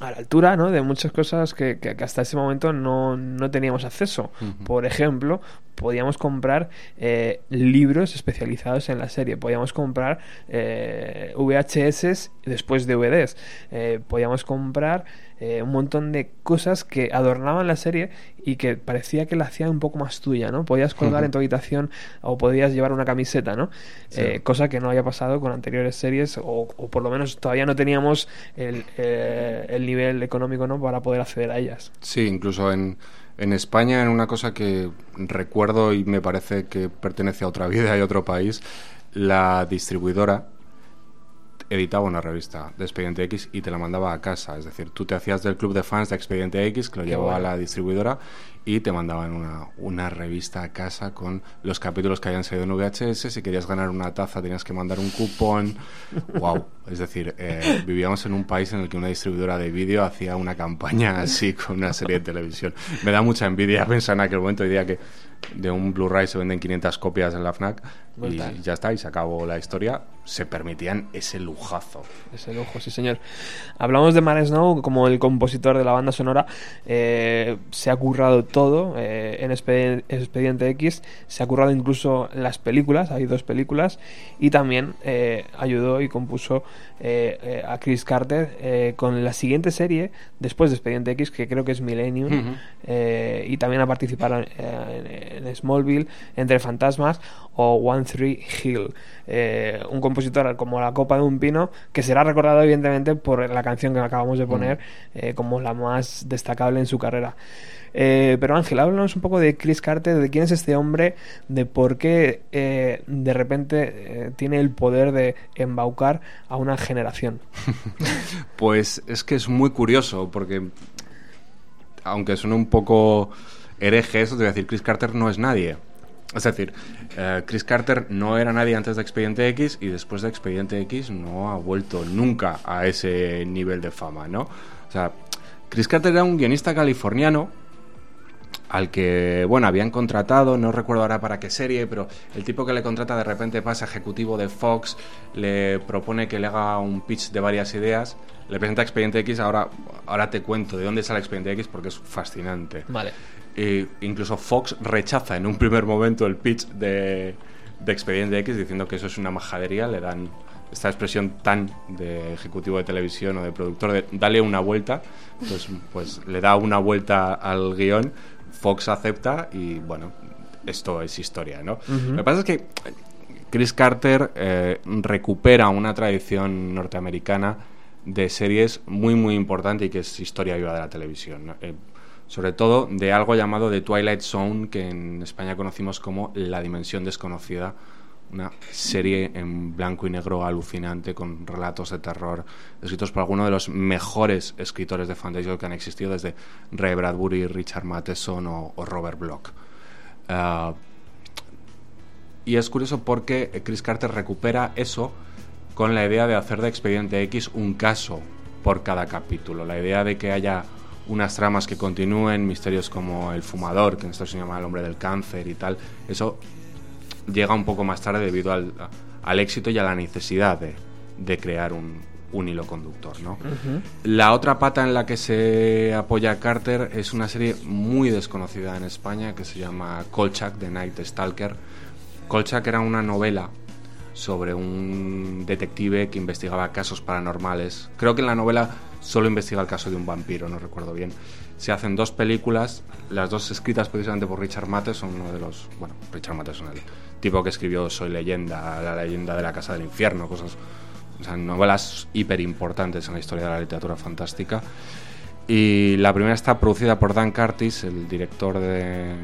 a la altura ¿no? de muchas cosas que, que- que hasta ese momento no, no teníamos acceso. Por ejemplo, podíamos comprar eh, libros especializados en la serie, podíamos comprar eh, VHS después DVDs, eh, podíamos comprar eh, un montón de cosas que adornaban la serie y que parecía que la hacían un poco más tuya, ¿no? Podías colgar en tu habitación o podías llevar una camiseta, ¿no? Eh, cosa que no había pasado con anteriores series o, o por lo menos todavía no teníamos el, eh, el nivel económico, ¿no? Para poder acceder a ellas. Sí, incluso en, en España, en una cosa que recuerdo y me parece que pertenece a otra vida y otro país, la distribuidora editaba una revista de Expediente X y te la mandaba a casa. Es decir, tú te hacías del club de fans de Expediente X, que lo Qué llevaba bueno. a la distribuidora, y te mandaban una, una revista a casa con los capítulos que habían salido en VHS. Si querías ganar una taza tenías que mandar un cupón. ¡Wow! Es decir, eh, vivíamos en un país en el que una distribuidora de vídeo hacía una campaña así con una serie de televisión. Me da mucha envidia pensar en aquel momento, diría que de un Blu-ray se venden 500 copias en la FNAC Brutal. y ya está, y se acabó la historia. Se permitían ese lujazo. Ese lujo, sí señor. Hablamos de Mark Snow como el compositor de la banda sonora. eh, se ha currado todo eh, en Expedi- Expediente X. Se ha currado incluso las películas. Hay dos películas. Y también eh, ayudó y compuso eh, eh, a Chris Carter eh, con la siguiente serie después de Expediente X, que creo que es Millennium. Ujú. eh, y también ha participado en, en- en Smallville, Entre Fantasmas o One Three Hill. Eh, un compositor como la copa de un pino que será recordado evidentemente por la canción que acabamos de poner eh, como la más destacable en su carrera. Eh, pero Ángel, háblanos un poco de Chris Carter, de quién es este hombre, de por qué eh, de repente eh, tiene el poder de embaucar a una generación. Pues es que es muy curioso, porque aunque suene un poco hereje eso, te voy a decir, Chris Carter no es nadie. Es decir, eh, Chris Carter no era nadie antes de Expediente X y después de Expediente X no ha vuelto nunca a ese nivel de fama, ¿no? O sea, Chris Carter era un guionista californiano al que, bueno, habían contratado, no recuerdo ahora para qué serie, pero el tipo que le contrata de repente pasa ejecutivo de Fox, le propone que le haga un pitch de varias ideas, le presenta Expediente X, ahora, ahora te cuento de dónde sale Expediente X porque es fascinante. Vale. E incluso Fox rechaza en un primer momento el pitch de, de Expediente X diciendo que eso es una majadería, le dan esta expresión tan de ejecutivo de televisión o de productor de dale una vuelta, pues, pues le da una vuelta al guion, Fox acepta y bueno, esto es historia, ¿no? Lo que pasa es que Chris Carter eh, recupera una tradición norteamericana de series muy muy importante y que es historia viva de la televisión. ¿no? Eh, sobre todo de algo llamado The Twilight Zone, que en España conocimos como La Dimensión Desconocida, una serie en blanco y negro alucinante con relatos de terror escritos por algunos de los mejores escritores de fantasy que han existido, desde Ray Bradbury, Richard Matheson o, Robert Bloch. Ah, y es curioso porque Chris Carter recupera eso con la idea de hacer de Expediente X un caso por cada capítulo. La idea de que haya unas tramas que continúen, misterios como el fumador, que en esto se llama el hombre del cáncer y tal. Eso llega un poco más tarde debido al, al éxito y a la necesidad de, de crear un, un hilo conductor. ¿no? La otra pata en la que se apoya Carter es una serie muy desconocida en España que se llama Kolchak, The Night Stalker. Kolchak era una novela sobre un detective que investigaba casos paranormales. Creo que en la novela solo investiga el caso de un vampiro, no recuerdo bien. Se hacen dos películas, las dos escritas precisamente por Richard Matheson, uno de los... Bueno, Richard Matheson, el tipo que escribió Soy leyenda, la leyenda de la casa del infierno, cosas... O sea, novelas hiper importantes en la historia de la literatura fantástica. Y la primera está producida por Dan Curtis, el director de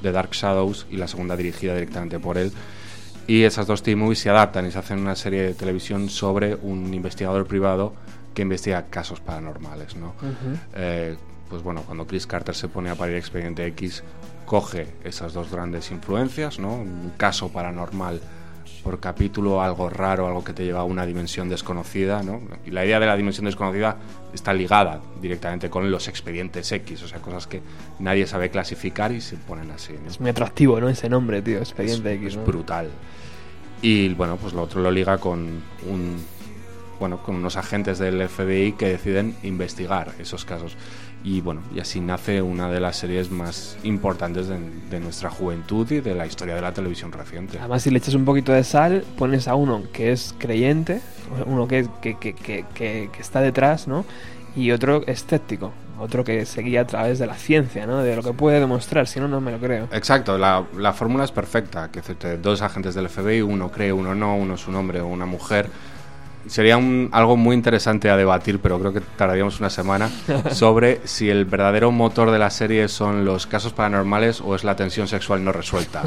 The Dark Shadows y la segunda dirigida directamente por él. Y esas dos TV movies se adaptan y se hacen una serie de televisión sobre un investigador privado que investiga casos paranormales, ¿no? Eh, pues bueno, cuando Chris Carter se pone a parir Expediente X, coge esas dos grandes influencias, ¿no? Un caso paranormal por capítulo, algo raro, algo que te lleva a una dimensión desconocida, ¿no? Y la idea de la dimensión desconocida está ligada directamente con los expedientes X, o sea, cosas que nadie sabe clasificar y se ponen así. ¿no? Es muy atractivo, ¿no? Ese nombre, tío, Expediente es, X. es ¿no? brutal. Y bueno, pues lo otro lo liga con un bueno, con unos agentes del FBI que deciden investigar esos casos. Y bueno, y así nace una de las series más importantes de, de nuestra juventud y de la historia de la televisión reciente. Además, si le echas un poquito de sal, pones a uno que es creyente, uno que, que, que, que, que- está detrás, ¿no? Y otro escéptico, otro que se guía a través de la ciencia, ¿no? De lo que puede demostrar, si no, no me lo creo. Exacto, la, la fórmula es perfecta. Que dos agentes del FBI, uno cree, uno no, uno es un hombre o una mujer. Sería un- algo muy interesante a debatir, pero creo que tardaríamos una semana, sobre si el verdadero motor de la serie son los casos paranormales o es la tensión sexual no resuelta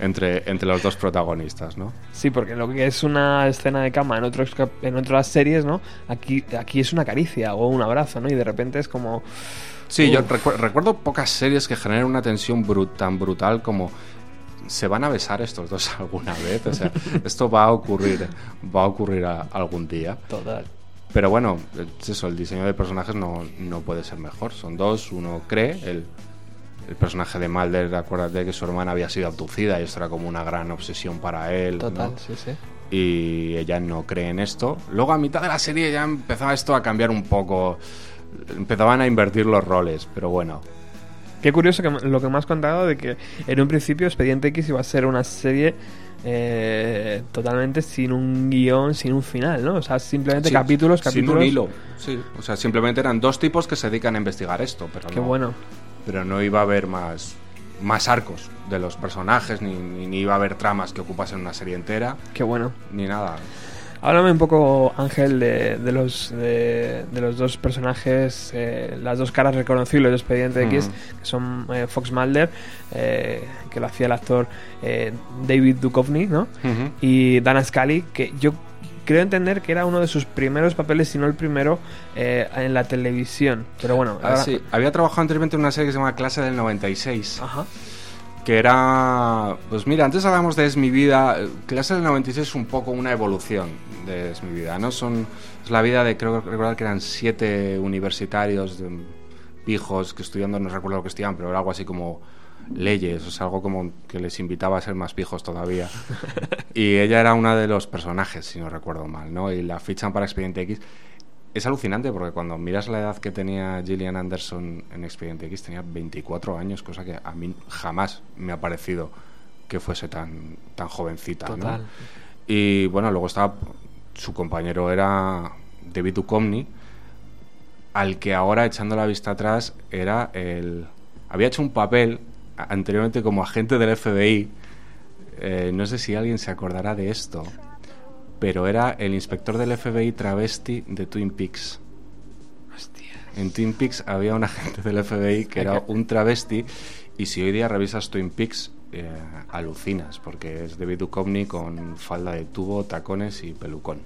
entre, entre los dos protagonistas, ¿no? Sí, porque lo que es una escena de cama en, otros, en otras series, ¿no? Aquí, aquí es una caricia o un abrazo, ¿no? Y de repente es como... Sí, yo recu- recuerdo pocas series que generen una tensión bru- tan brutal como se van a besar estos dos alguna vez. O sea, esto va a ocurrir, va a ocurrir a- algún día. Total. Pero bueno, es eso, el diseño de personajes no, no puede ser mejor. Son dos, uno cree, el, el personaje de Mulder, acuérdate que su hermana había sido abducida y esto era como una gran obsesión para él. ¿no? Total, sí, sí. y ella no cree en esto. Luego a mitad de la serie ya empezaba esto a cambiar un poco. Empezaban a invertir los roles, pero bueno. Qué curioso que lo que me has contado de que en un principio Expediente X iba a ser una serie eh, totalmente sin un guion, sin un final, ¿no? O sea, simplemente Sí, capítulos, Sin capítulos. un hilo. Sí, o sea, simplemente eran dos tipos que se dedican a investigar esto, pero Qué no, bueno. pero no iba a haber más más arcos de los personajes, ni, ni, ni iba a haber tramas que ocupasen una serie entera, Qué bueno. ni nada. Háblame un poco, Ángel, de, de los, de, de los dos personajes, eh, las dos caras reconocibles de Expediente X, Ujú. que son eh, Fox Mulder, eh, que lo hacía el actor eh, David Duchovny, ¿no? Y Dana Scully, que yo creo entender que era uno de sus primeros papeles, si no el primero, eh, en la televisión. Pero bueno, Ah, ahora... sí, Había trabajado anteriormente en una serie que se llama Clase del 96. Ajá. Que era pues mira antes hablábamos de Es mi vida clase del 96 es un poco una evolución de Es mi vida no son es la vida de creo recordar que eran siete universitarios de, pijos que estudiando no recuerdo lo que estudiaban pero era algo así como leyes o sea algo como que les invitaba a ser más pijos todavía. Y ella era una de los personajes si no recuerdo mal no y la fichan para Expediente X es alucinante porque cuando miras la edad que tenía Gillian Anderson en Expediente X tenía 24 años, cosa que a mí jamás me ha parecido que fuese tan, tan jovencita. ¿no? Total. Y bueno, luego estaba su compañero era David Duchovny, al que ahora echando la vista atrás era el había hecho un papel anteriormente como agente del FBI. Eh, no sé si alguien se acordará de esto, pero era el inspector del FBI travesti de Twin Peaks. En Twin Peaks había un agente del FBI que era un travesti y si hoy día revisas Twin Peaks eh, alucinas porque es David Duchovny con falda de tubo, tacones y pelucón.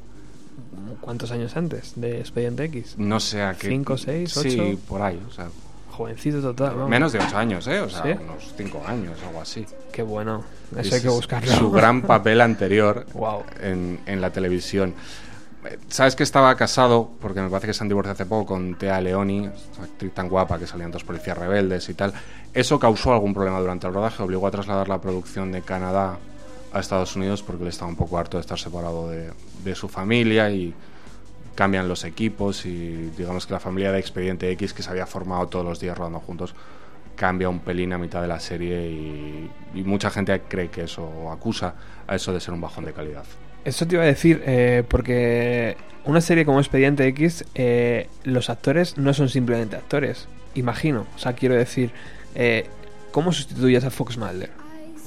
¿Cuántos años antes de Expediente X? No sé a qué. ¿Cinco, seis, Sí, ocho? por ahí. O sea, Jovencito total, vamos. menos de 8 años, ¿eh? O sea, ¿Sí? unos 5 años, algo así. Qué bueno. Eso Es hay que buscarlo. Su gran papel anterior Wow. en, en la televisión. Sabes que estaba casado, porque me parece que se han divorciado hace poco, con Tea Leoni, actriz tan guapa que salían dos policías rebeldes y tal. Eso causó algún problema durante el rodaje, obligó a trasladar la producción de Canadá a Estados Unidos porque él estaba un poco harto de estar separado de, de su familia y cambian los equipos y digamos que la familia de Expediente X que se había formado todos los días rodando juntos cambia un pelín a mitad de la serie y, mucha gente cree que eso o acusa a eso de ser un bajón de calidad. Eso te iba a decir, eh, porque una serie como Expediente X, eh, los actores no son simplemente actores, imagino. O sea, quiero decir, eh, ¿cómo sustituyes a Fox Mulder?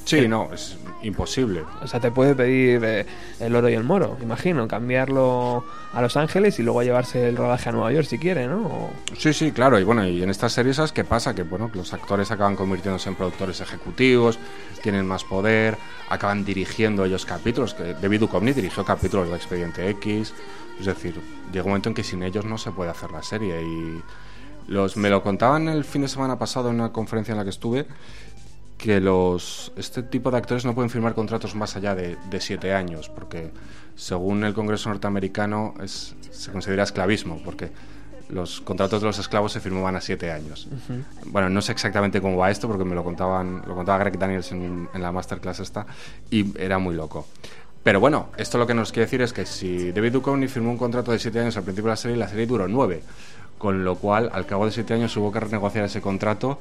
Sí, no, es imposible. O sea, te puede pedir eh, el oro y el moro, imagino, cambiarlo a Los Ángeles y luego llevarse el rodaje a Nueva York si quiere, ¿no? O- Sí, sí, claro. Y bueno, y en estas series, ¿sabes qué pasa? Que bueno, los actores acaban convirtiéndose en productores ejecutivos, tienen más poder, acaban dirigiendo ellos capítulos. Que David Duchovny dirigió capítulos de Expediente X. Es decir, llega un momento en que sin ellos no se puede hacer la serie. Y los, me lo contaban el fin de semana pasado en una conferencia en la que estuve que los este tipo de actores no pueden firmar contratos más allá de, de siete años porque según el Congreso norteamericano es, se considera esclavismo porque los contratos de los esclavos se firmaban a siete años. Bueno, no sé exactamente cómo va esto porque me lo contaban lo contaba Greg Daniels en, en la masterclass esta y era muy loco. Pero bueno, esto lo que nos quiere decir es que si David Duchovny firmó un contrato de siete años al principio de la serie, la serie duró nueve. Con lo cual, al cabo de siete años hubo que renegociar ese contrato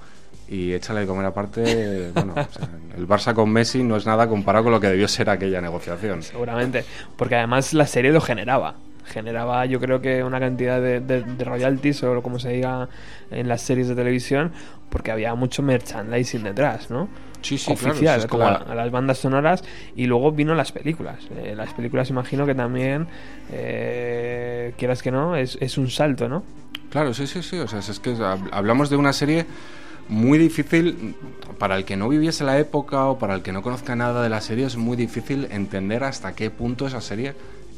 y échale de comer aparte. bueno, o sea, el Barça con Messi no es nada comparado con lo que debió ser aquella negociación. seguramente. Porque además la serie lo generaba. Generaba, yo creo que una cantidad de, de- de royalties o como se diga en las series de televisión, porque había mucho merchandising detrás, ¿no? Sí, sí, Oficial, es como la- a las bandas sonoras, y luego vino las películas. Eh, las películas, imagino que también, eh, quieras que no, es, es un salto, ¿no? Claro, sí, sí, sí. O sea, es que hab- hablamos de una serie muy difícil para el que no viviese la época o para el que no conozca nada de la serie es muy difícil entender hasta qué punto esa serie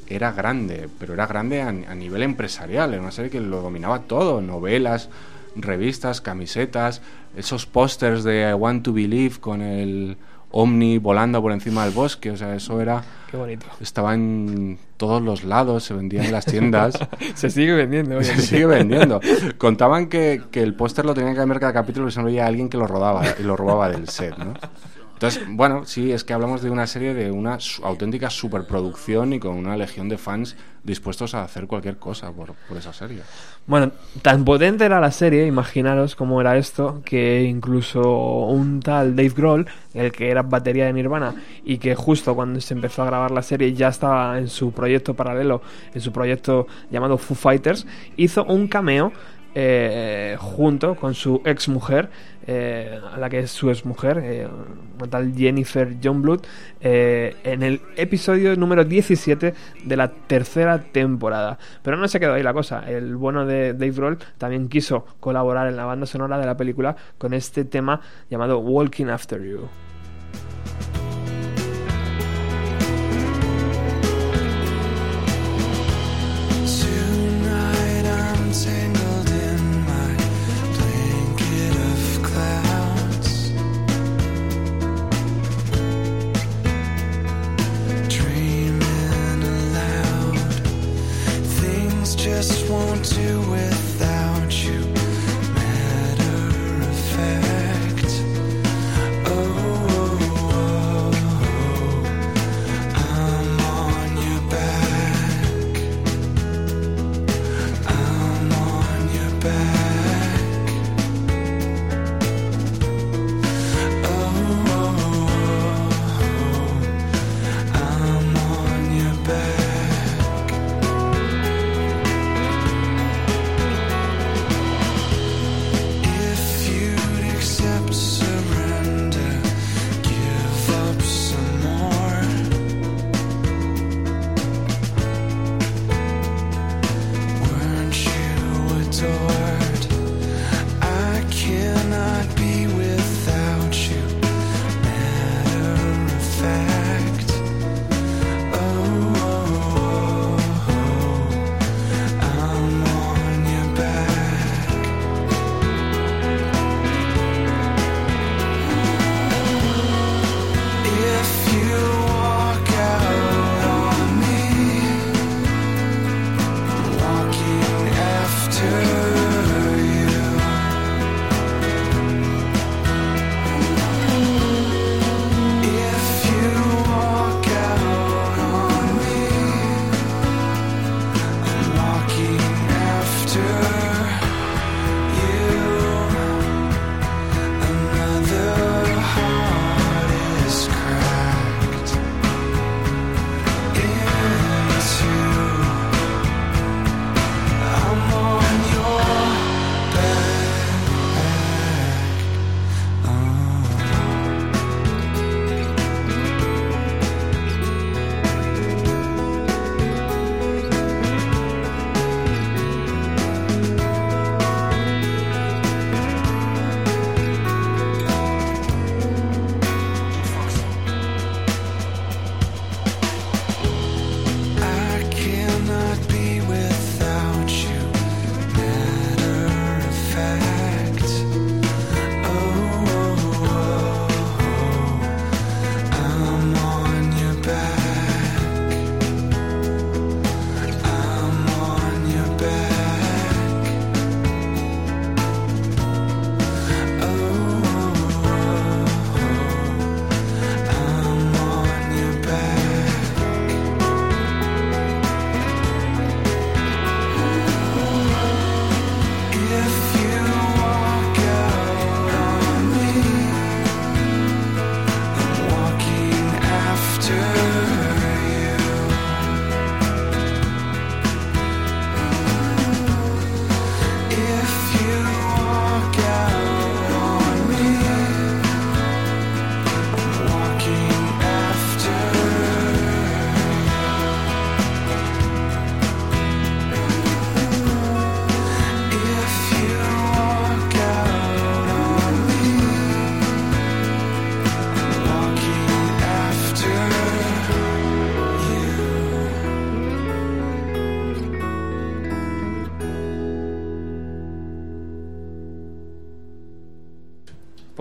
era grande, pero era grande a, a nivel empresarial, era una serie que lo dominaba todo, novelas, revistas, camisetas, esos pósters de I Want to Believe con el Omni volando por encima del bosque, o sea, eso era Qué bonito. estaba en todos los lados, se vendía en las tiendas. Se sigue vendiendo. Se sigue vendiendo. Contaban que, que el póster lo tenía que cambiar cada capítulo y se no había alguien que lo rodaba y lo robaba del set, ¿no? Entonces, bueno, sí, es que hablamos de una serie de una auténtica superproducción y con una legión de fans dispuestos a hacer cualquier cosa por, por esa serie. Bueno, tan potente era la serie, imaginaros cómo era esto, que incluso un tal Dave Grohl, el que era batería de Nirvana, y que justo cuando se empezó a grabar la serie ya estaba en su proyecto paralelo, en su proyecto llamado Foo Fighters, hizo un cameo eh, junto con su ex mujer, eh, a la que es su ex mujer, eh, una tal Jennifer Youngblood, eh, en el episodio número 17 de la tercera temporada. Pero no se quedó ahí la cosa. El bueno de Dave Grohl también quiso colaborar en la banda sonora de la película con este tema llamado Walking After You.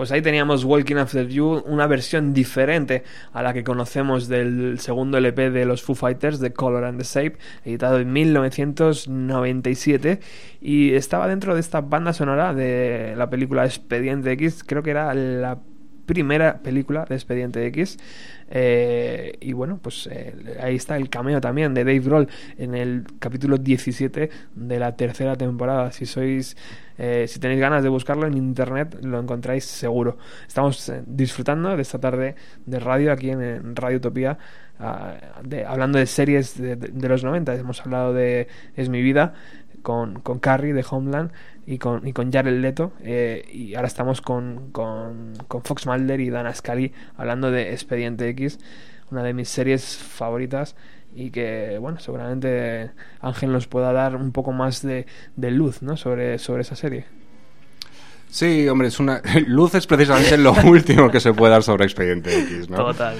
Pues ahí teníamos Walking After You, una versión diferente a la que conocemos del segundo LP de los Foo Fighters, The Color and the Shape, editado en 1997 y estaba dentro de esta banda sonora de la película Expediente X, creo que era la primera película de Expediente X. Eh, y bueno, pues eh, ahí está el cameo también de Dave Grohl en el capítulo 17 de la tercera temporada. Si sois, eh, si tenéis ganas de buscarlo en internet, lo encontráis seguro. Estamos eh, disfrutando de esta tarde de radio aquí en, Radio Utopía. ah, hablando de series de los 90, hemos hablado de Es mi vida con, con Carrie de Homeland y con, y con Jared Leto. eh, y ahora estamos con, con, con Fox Mulder y Dana Scully hablando de Expediente X, una de mis series favoritas. Y que, bueno, seguramente Ángel nos pueda dar un poco más de, de luz ¿no? sobre, sobre esa serie. Sí, hombre, es una... Luz es precisamente lo último que se puede dar sobre Expediente X, ¿no? Total.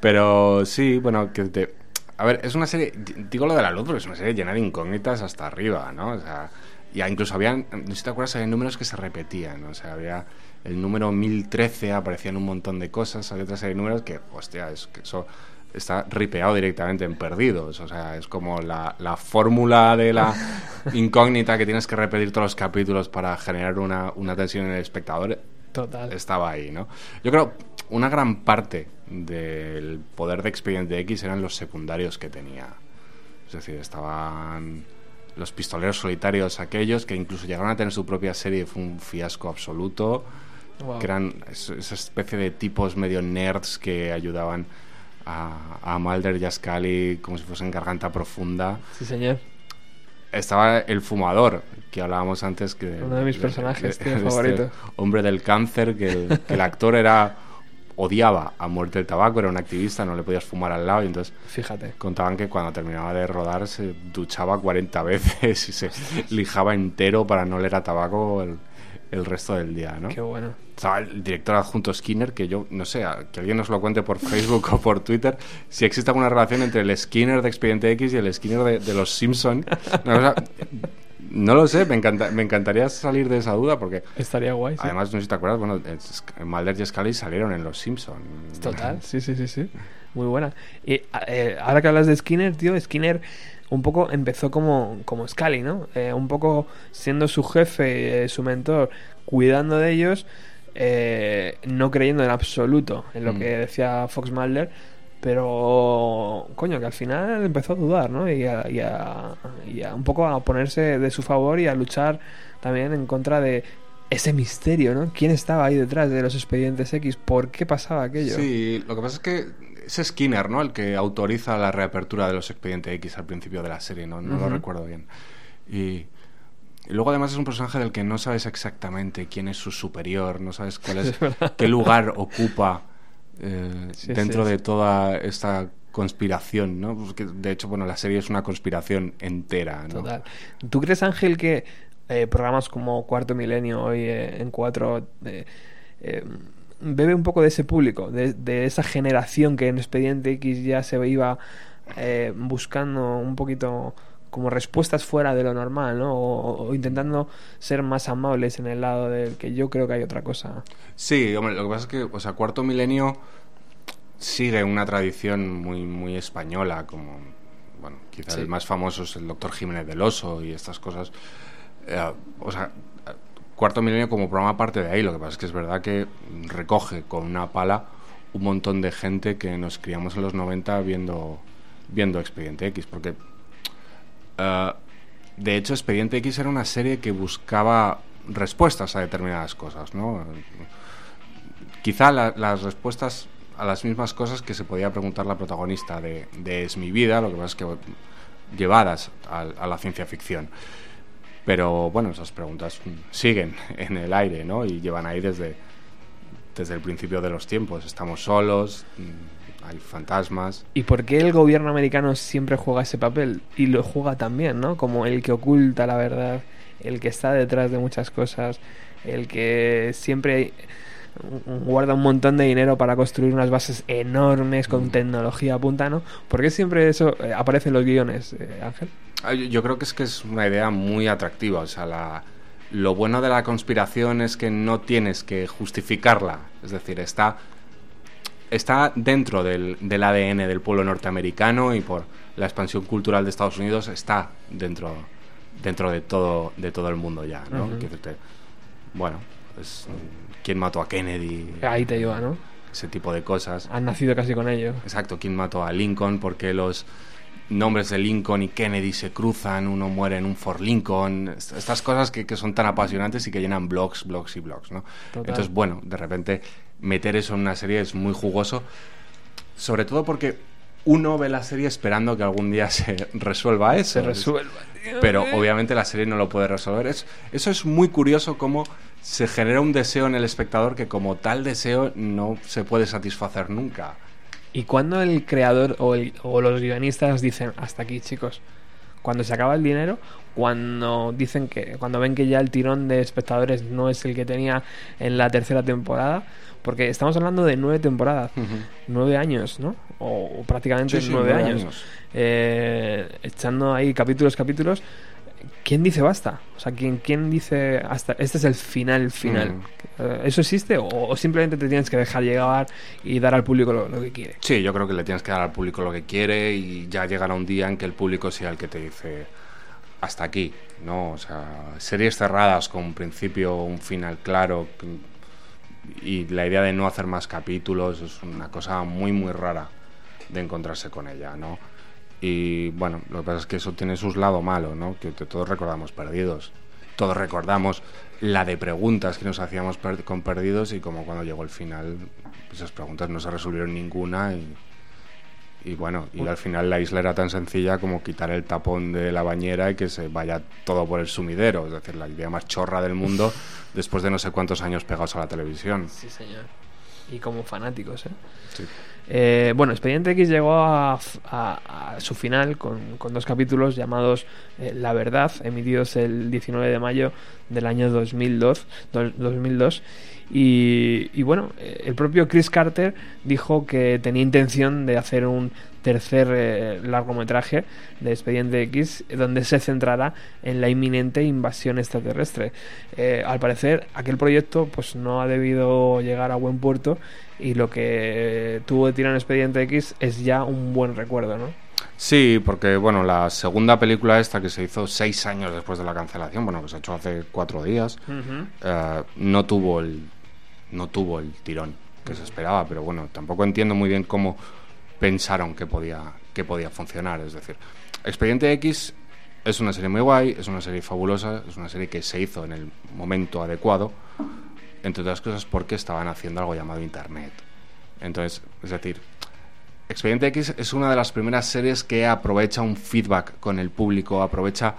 Pero sí, bueno, que te... A ver, es una serie... Digo lo de la luz porque es una serie llena de incógnitas hasta arriba, ¿no? O sea, ya incluso habían... No sé si te acuerdas, había números que se repetían, ¿no? O sea, había... El número 1013 aparecían un montón de cosas, había otra serie de números que, hostia, es que eso está ripeado directamente en perdidos. O sea, es como la, la fórmula de la incógnita que tienes que repetir todos los capítulos para generar una, una tensión en el espectador Total. estaba ahí, ¿no? Yo creo una gran parte del poder de Expediente X eran los secundarios que tenía. Es decir, estaban los pistoleros solitarios aquellos que incluso llegaron a tener su propia serie, fue un fiasco absoluto, Wow. que eran es- esa especie de tipos medio nerds que ayudaban a, a Mulder y a Scully como si fuesen garganta profunda. Sí, señor. Estaba el fumador, que hablábamos antes que... Uno de mis personajes, tío, este favorito. hombre del cáncer, que el, que el actor era... Odiaba a muerte el tabaco, era un activista, no le podías fumar al lado y entonces Fíjate. contaban que cuando terminaba de rodar se duchaba 40 veces y se lijaba entero para no oler a tabaco el, el resto del día, ¿no? Qué bueno. Estaba el director adjunto Skinner, que yo no sé, que alguien nos lo cuente por Facebook o por Twitter, si existe alguna relación entre el Skinner de Expediente X y el Skinner de, de los Simpson. Cosa- no lo sé, me, encanta, me encantaría salir de esa duda porque Estaría guay. sí. además, no sé si te acuerdas, bueno, es- Mulder y Scully salieron en los Simpson. Total, sí, sí, sí, sí. Muy buena. Y eh, ahora que hablas de Skinner, tío, Skinner un poco empezó como, como Scully, ¿no? Eh, un poco siendo su jefe, eh, su mentor, cuidando de ellos, eh, no creyendo en absoluto en lo Mm. que decía Fox Mulder, pero coño, que al final empezó a dudar, ¿no? Y a, y a- y a un poco a ponerse de su favor y a luchar también en contra de ese misterio, ¿no? ¿Quién estaba ahí detrás de los expedientes X? ¿Por qué pasaba aquello? Sí, lo que pasa es que es Skinner, ¿no? El que autoriza la reapertura de los expedientes X al principio de la serie, no, no lo recuerdo bien. Y, y luego además es un personaje del que no sabes exactamente quién es su superior, no sabes cuál es, qué lugar ocupa eh, Sí, dentro sí, de toda esta conspiración, ¿no? Porque de hecho, bueno, la serie es una conspiración entera, ¿no? Total. ¿Tú crees, Ángel, que eh, programas como Cuarto Milenio hoy eh, en Cuatro bebe un poco de ese público, de, de esa generación que en Expediente X ya se iba eh, buscando un poquito como respuestas fuera de lo normal, ¿no? O, o intentando ser más amables en el lado del que yo creo que hay otra cosa. Sí, hombre, lo que pasa es que, o sea, Cuarto Milenio sigue una tradición muy, muy española, como, bueno, quizás Sí. el más famoso es el doctor Jiménez del Oso y estas cosas. Eh, o sea, Cuarto Milenio como programa parte de ahí, lo que pasa es que es verdad que recoge con una pala un montón de gente que nos criamos en los 90 viendo, viendo Expediente X, porque eh, de hecho Expediente X era una serie que buscaba respuestas a determinadas cosas, ¿no? Quizá la- las respuestas a las mismas cosas que se podía preguntar la protagonista de, Es mi vida, lo que pasa es que llevadas a la ciencia ficción. Pero bueno, esas preguntas mm, siguen en el aire, ¿no? Y llevan ahí desde, desde el principio de los tiempos. Estamos solos, mm, hay fantasmas. ¿Y por qué el gobierno americano siempre juega ese papel? Y lo juega también, ¿no? Como el que oculta la verdad, el que está detrás de muchas cosas, el que siempre guarda un montón de dinero para construir unas bases enormes con tecnología a punta, ¿no? ¿Por qué siempre eso eh, aparece en los guiones, eh, Ángel? Ah, Yo, creo que es que es una idea muy atractiva. O sea, la, lo bueno de la conspiración es que no tienes que justificarla. Es decir, está, está dentro del, del ADN del pueblo norteamericano y por la expansión cultural de Estados Unidos está dentro, dentro de, todo, de todo el mundo ya. ¿no? Decirte, bueno, pues, ¿quién mató a Kennedy? Ahí te iba, ¿no? Ese tipo de cosas. Han nacido casi con ello. Exacto, quién mató a Lincoln, porque los nombres de Lincoln y Kennedy se cruzan, uno muere en un Fort Lincoln, est- estas cosas que, que son tan apasionantes y que llenan blogs, blogs y blogs, ¿no? Total. Entonces, bueno, de repente meter eso en una serie es muy jugoso, sobre todo porque uno ve la serie esperando que algún día se resuelva eso. Se resuelva. Pero obviamente la serie no lo puede resolver. Es, eso es muy curioso cómo se genera un deseo en el espectador que como tal deseo no se puede satisfacer nunca. ¿Y cuando el creador o, el- o los guionistas dicen hasta aquí, chicos? Cuando se acaba el dinero, cuando dicen que, cuando ven que ya el tirón de espectadores no es el que tenía en la tercera temporada, porque estamos hablando de nueve temporadas, nueve años, ¿no? O, o prácticamente Sí, sí, nueve, nueve años, años. Eh, echando ahí capítulos, capítulos. ¿Quién dice basta? O sea, ¿quién, quién dice hasta este es el final final? Mm. Eh, ¿Eso existe o, o simplemente te tienes que dejar llegar y dar al público lo, lo que quiere? Sí, yo creo que le tienes que dar al público lo que quiere y ya llegará un día en que el público sea el que te dice hasta aquí, ¿no? O sea, series cerradas con un principio, un final claro y la idea de no hacer más capítulos es una cosa muy, muy rara de encontrarse con ella, ¿no? Y bueno, lo que pasa es que eso tiene sus lados malos, ¿no? Que todos recordamos perdidos. Todos recordamos la de preguntas que nos hacíamos per- con perdidos y como cuando llegó el final, esas preguntas no se resolvieron ninguna y, y bueno, y al final la isla era tan sencilla como quitar el tapón de la bañera y que se vaya todo por el sumidero, es decir, la idea más chorra del mundo después de no sé cuántos años pegados a la televisión. Sí, señor. Y como fanáticos, ¿eh? Sí. Eh, bueno, Expediente X llegó a, a- a su final con, con dos capítulos llamados eh, La Verdad, emitidos el 19 de mayo del año 2002. do- 2002 y, y bueno, eh, el propio Chris Carter dijo que tenía intención de hacer un tercer eh, largometraje de Expediente X donde se centrará en la inminente invasión extraterrestre. Eh, al parecer aquel proyecto pues no ha debido llegar a buen puerto y lo que tuvo de tirar en Expediente X es ya un buen recuerdo, ¿no? Sí, porque bueno, la segunda película esta que se hizo seis años después de la cancelación, bueno, que se ha hecho hace cuatro días, eh, no tuvo el no tuvo el tirón que se esperaba, pero bueno, tampoco entiendo muy bien cómo pensaron que podía que podía funcionar, es decir, Expediente X es una serie muy guay, es una serie fabulosa, es una serie que se hizo en el momento adecuado, entre otras cosas porque estaban haciendo algo llamado Internet. Entonces, es decir, Expediente X es una de las primeras series que aprovecha un feedback con el público, aprovecha,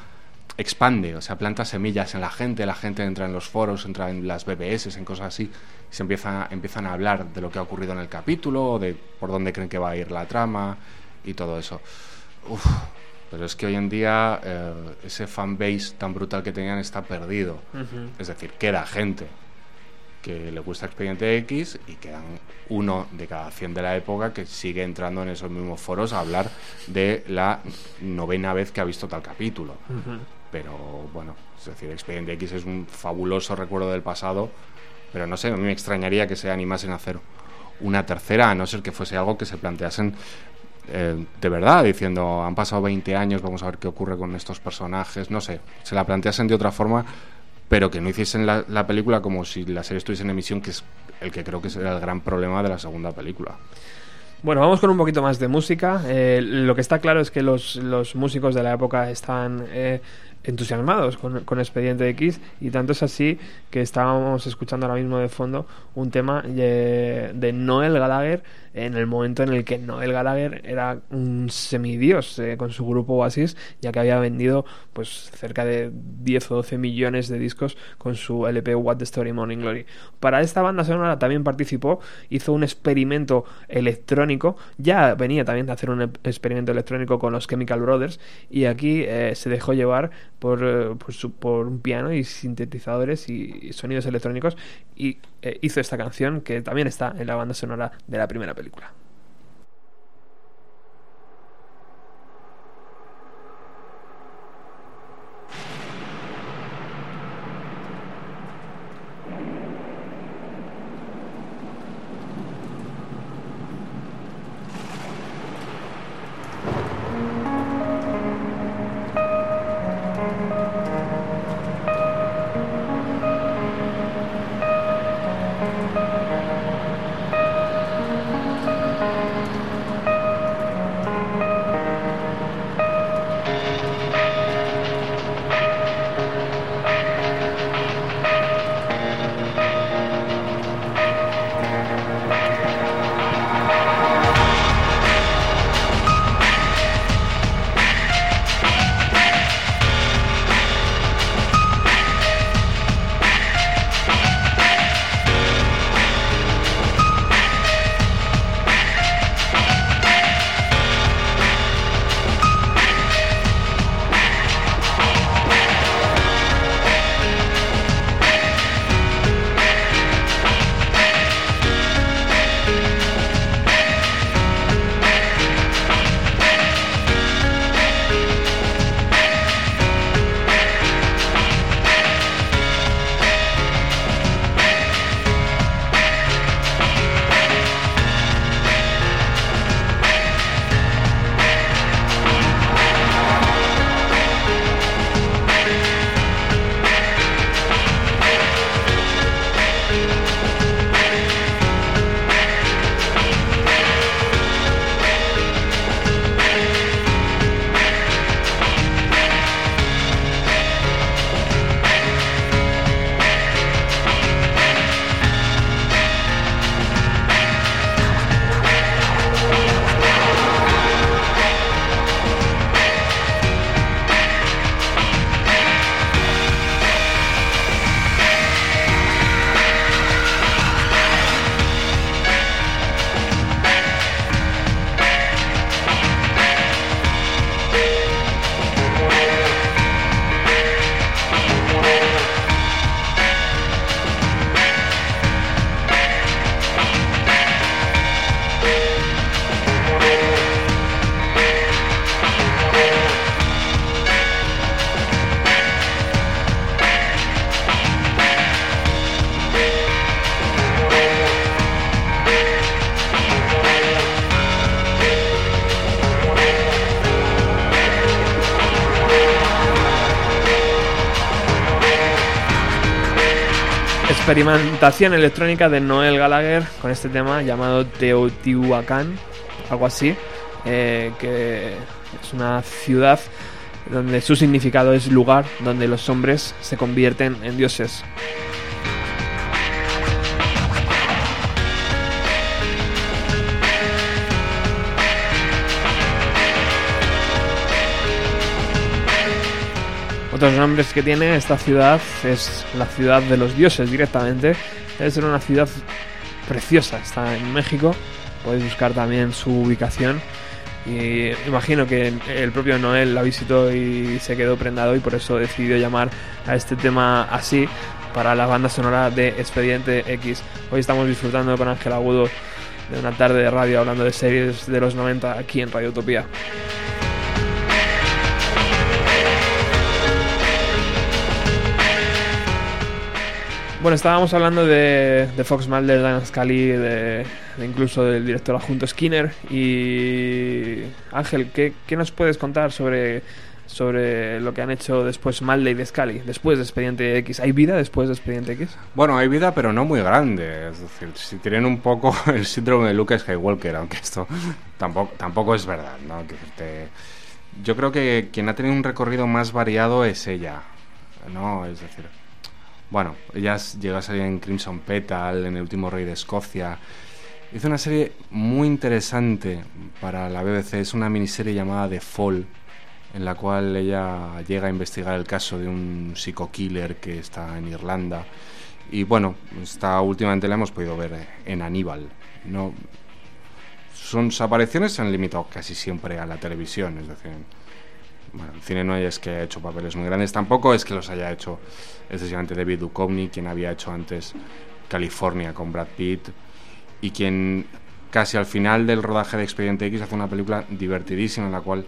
expande, o sea, planta semillas en la gente, la gente entra en los foros, entra en las BBS, en cosas así, se empieza, empiezan a hablar de lo que ha ocurrido en el capítulo, de por dónde creen que va a ir la trama y todo eso. Uf, pero es que hoy en día eh, ese fanbase tan brutal que tenían está perdido. Es decir, queda gente que le gusta Expediente X y quedan uno de cada 100 de la época que sigue entrando en esos mismos foros a hablar de la novena vez que ha visto tal capítulo. Pero bueno, es decir, Expediente X es un fabuloso recuerdo del pasado, pero no sé, a mí me extrañaría que se animasen a hacer una tercera, a no ser que fuese algo que se planteasen eh, de verdad, diciendo, han pasado 20 años, vamos a ver qué ocurre con estos personajes, no sé, se la planteasen de otra forma, pero que no hiciesen la, la película como si la serie estuviese en emisión, que es el que creo que será el gran problema de la segunda película. Bueno, vamos con un poquito más de música. Eh, lo que está claro es que los, los músicos de la época están eh, entusiasmados con, con Expediente X y tanto es así que estábamos escuchando ahora mismo de fondo un tema de, Noel Gallagher en el momento en el que Noel Gallagher era un semidios eh, con su grupo Oasis ya que había vendido pues cerca de 10 o 12 millones de discos con su LP What the Story Morning Glory. Para esta banda sonora también participó, hizo un experimento electrónico, ya venía también de hacer un experimento electrónico con los Chemical Brothers y aquí eh, se dejó llevar por, eh, por, su- por un piano y sintetizadores y sonidos electrónicos y eh, hizo esta canción que también está en la banda sonora de la primera película. Experimentación electrónica de Noel Gallagher con este tema llamado Teotihuacán, algo así, eh, que es una ciudad donde su significado es lugar donde los hombres se convierten en dioses. Otros nombres que tiene esta ciudad es la ciudad de los dioses directamente. Debe ser una ciudad preciosa, está en México. Podéis buscar también su ubicación. Y imagino que el propio Noel la visitó y se quedó prendado y por eso decidió llamar a este tema así para la banda sonora de Expediente X. Hoy estamos disfrutando con Ángel Agudo de una tarde de radio hablando de series de los 90 aquí en Radio Utopía. Bueno, estábamos hablando de, Fox Mulder, Dan Scully, de, incluso del director adjunto Skinner. Y Ángel, ¿qué, qué nos puedes contar sobre, sobre lo que han hecho después Mulder y Scully, después de Expediente X? ¿Hay vida después de Expediente X? Bueno, hay vida, pero no muy grande. Es decir, si tienen un poco el síndrome de Luke Skywalker, aunque esto tampoco, tampoco es verdad, ¿no? Que te- Yo creo que quien ha tenido un recorrido más variado es ella, ¿no? Es decir, bueno, ella llegó a salir en Crimson Petal, en El último rey de Escocia. Hizo una serie muy interesante para la BBC, es una miniserie llamada The Fall, en la cual ella llega a investigar el caso de un psico-killer que está en Irlanda. Y bueno, esta últimamente la hemos podido ver en Aníbal. No, sus apariciones se han limitado casi siempre a la televisión, es decir, bueno, el cine no es que haya hecho papeles muy grandes, tampoco es que los haya hecho excesivamente David Duchovny, quien había hecho antes California con Brad Pitt y quien casi al final del rodaje de Expediente X hace una película divertidísima en la cual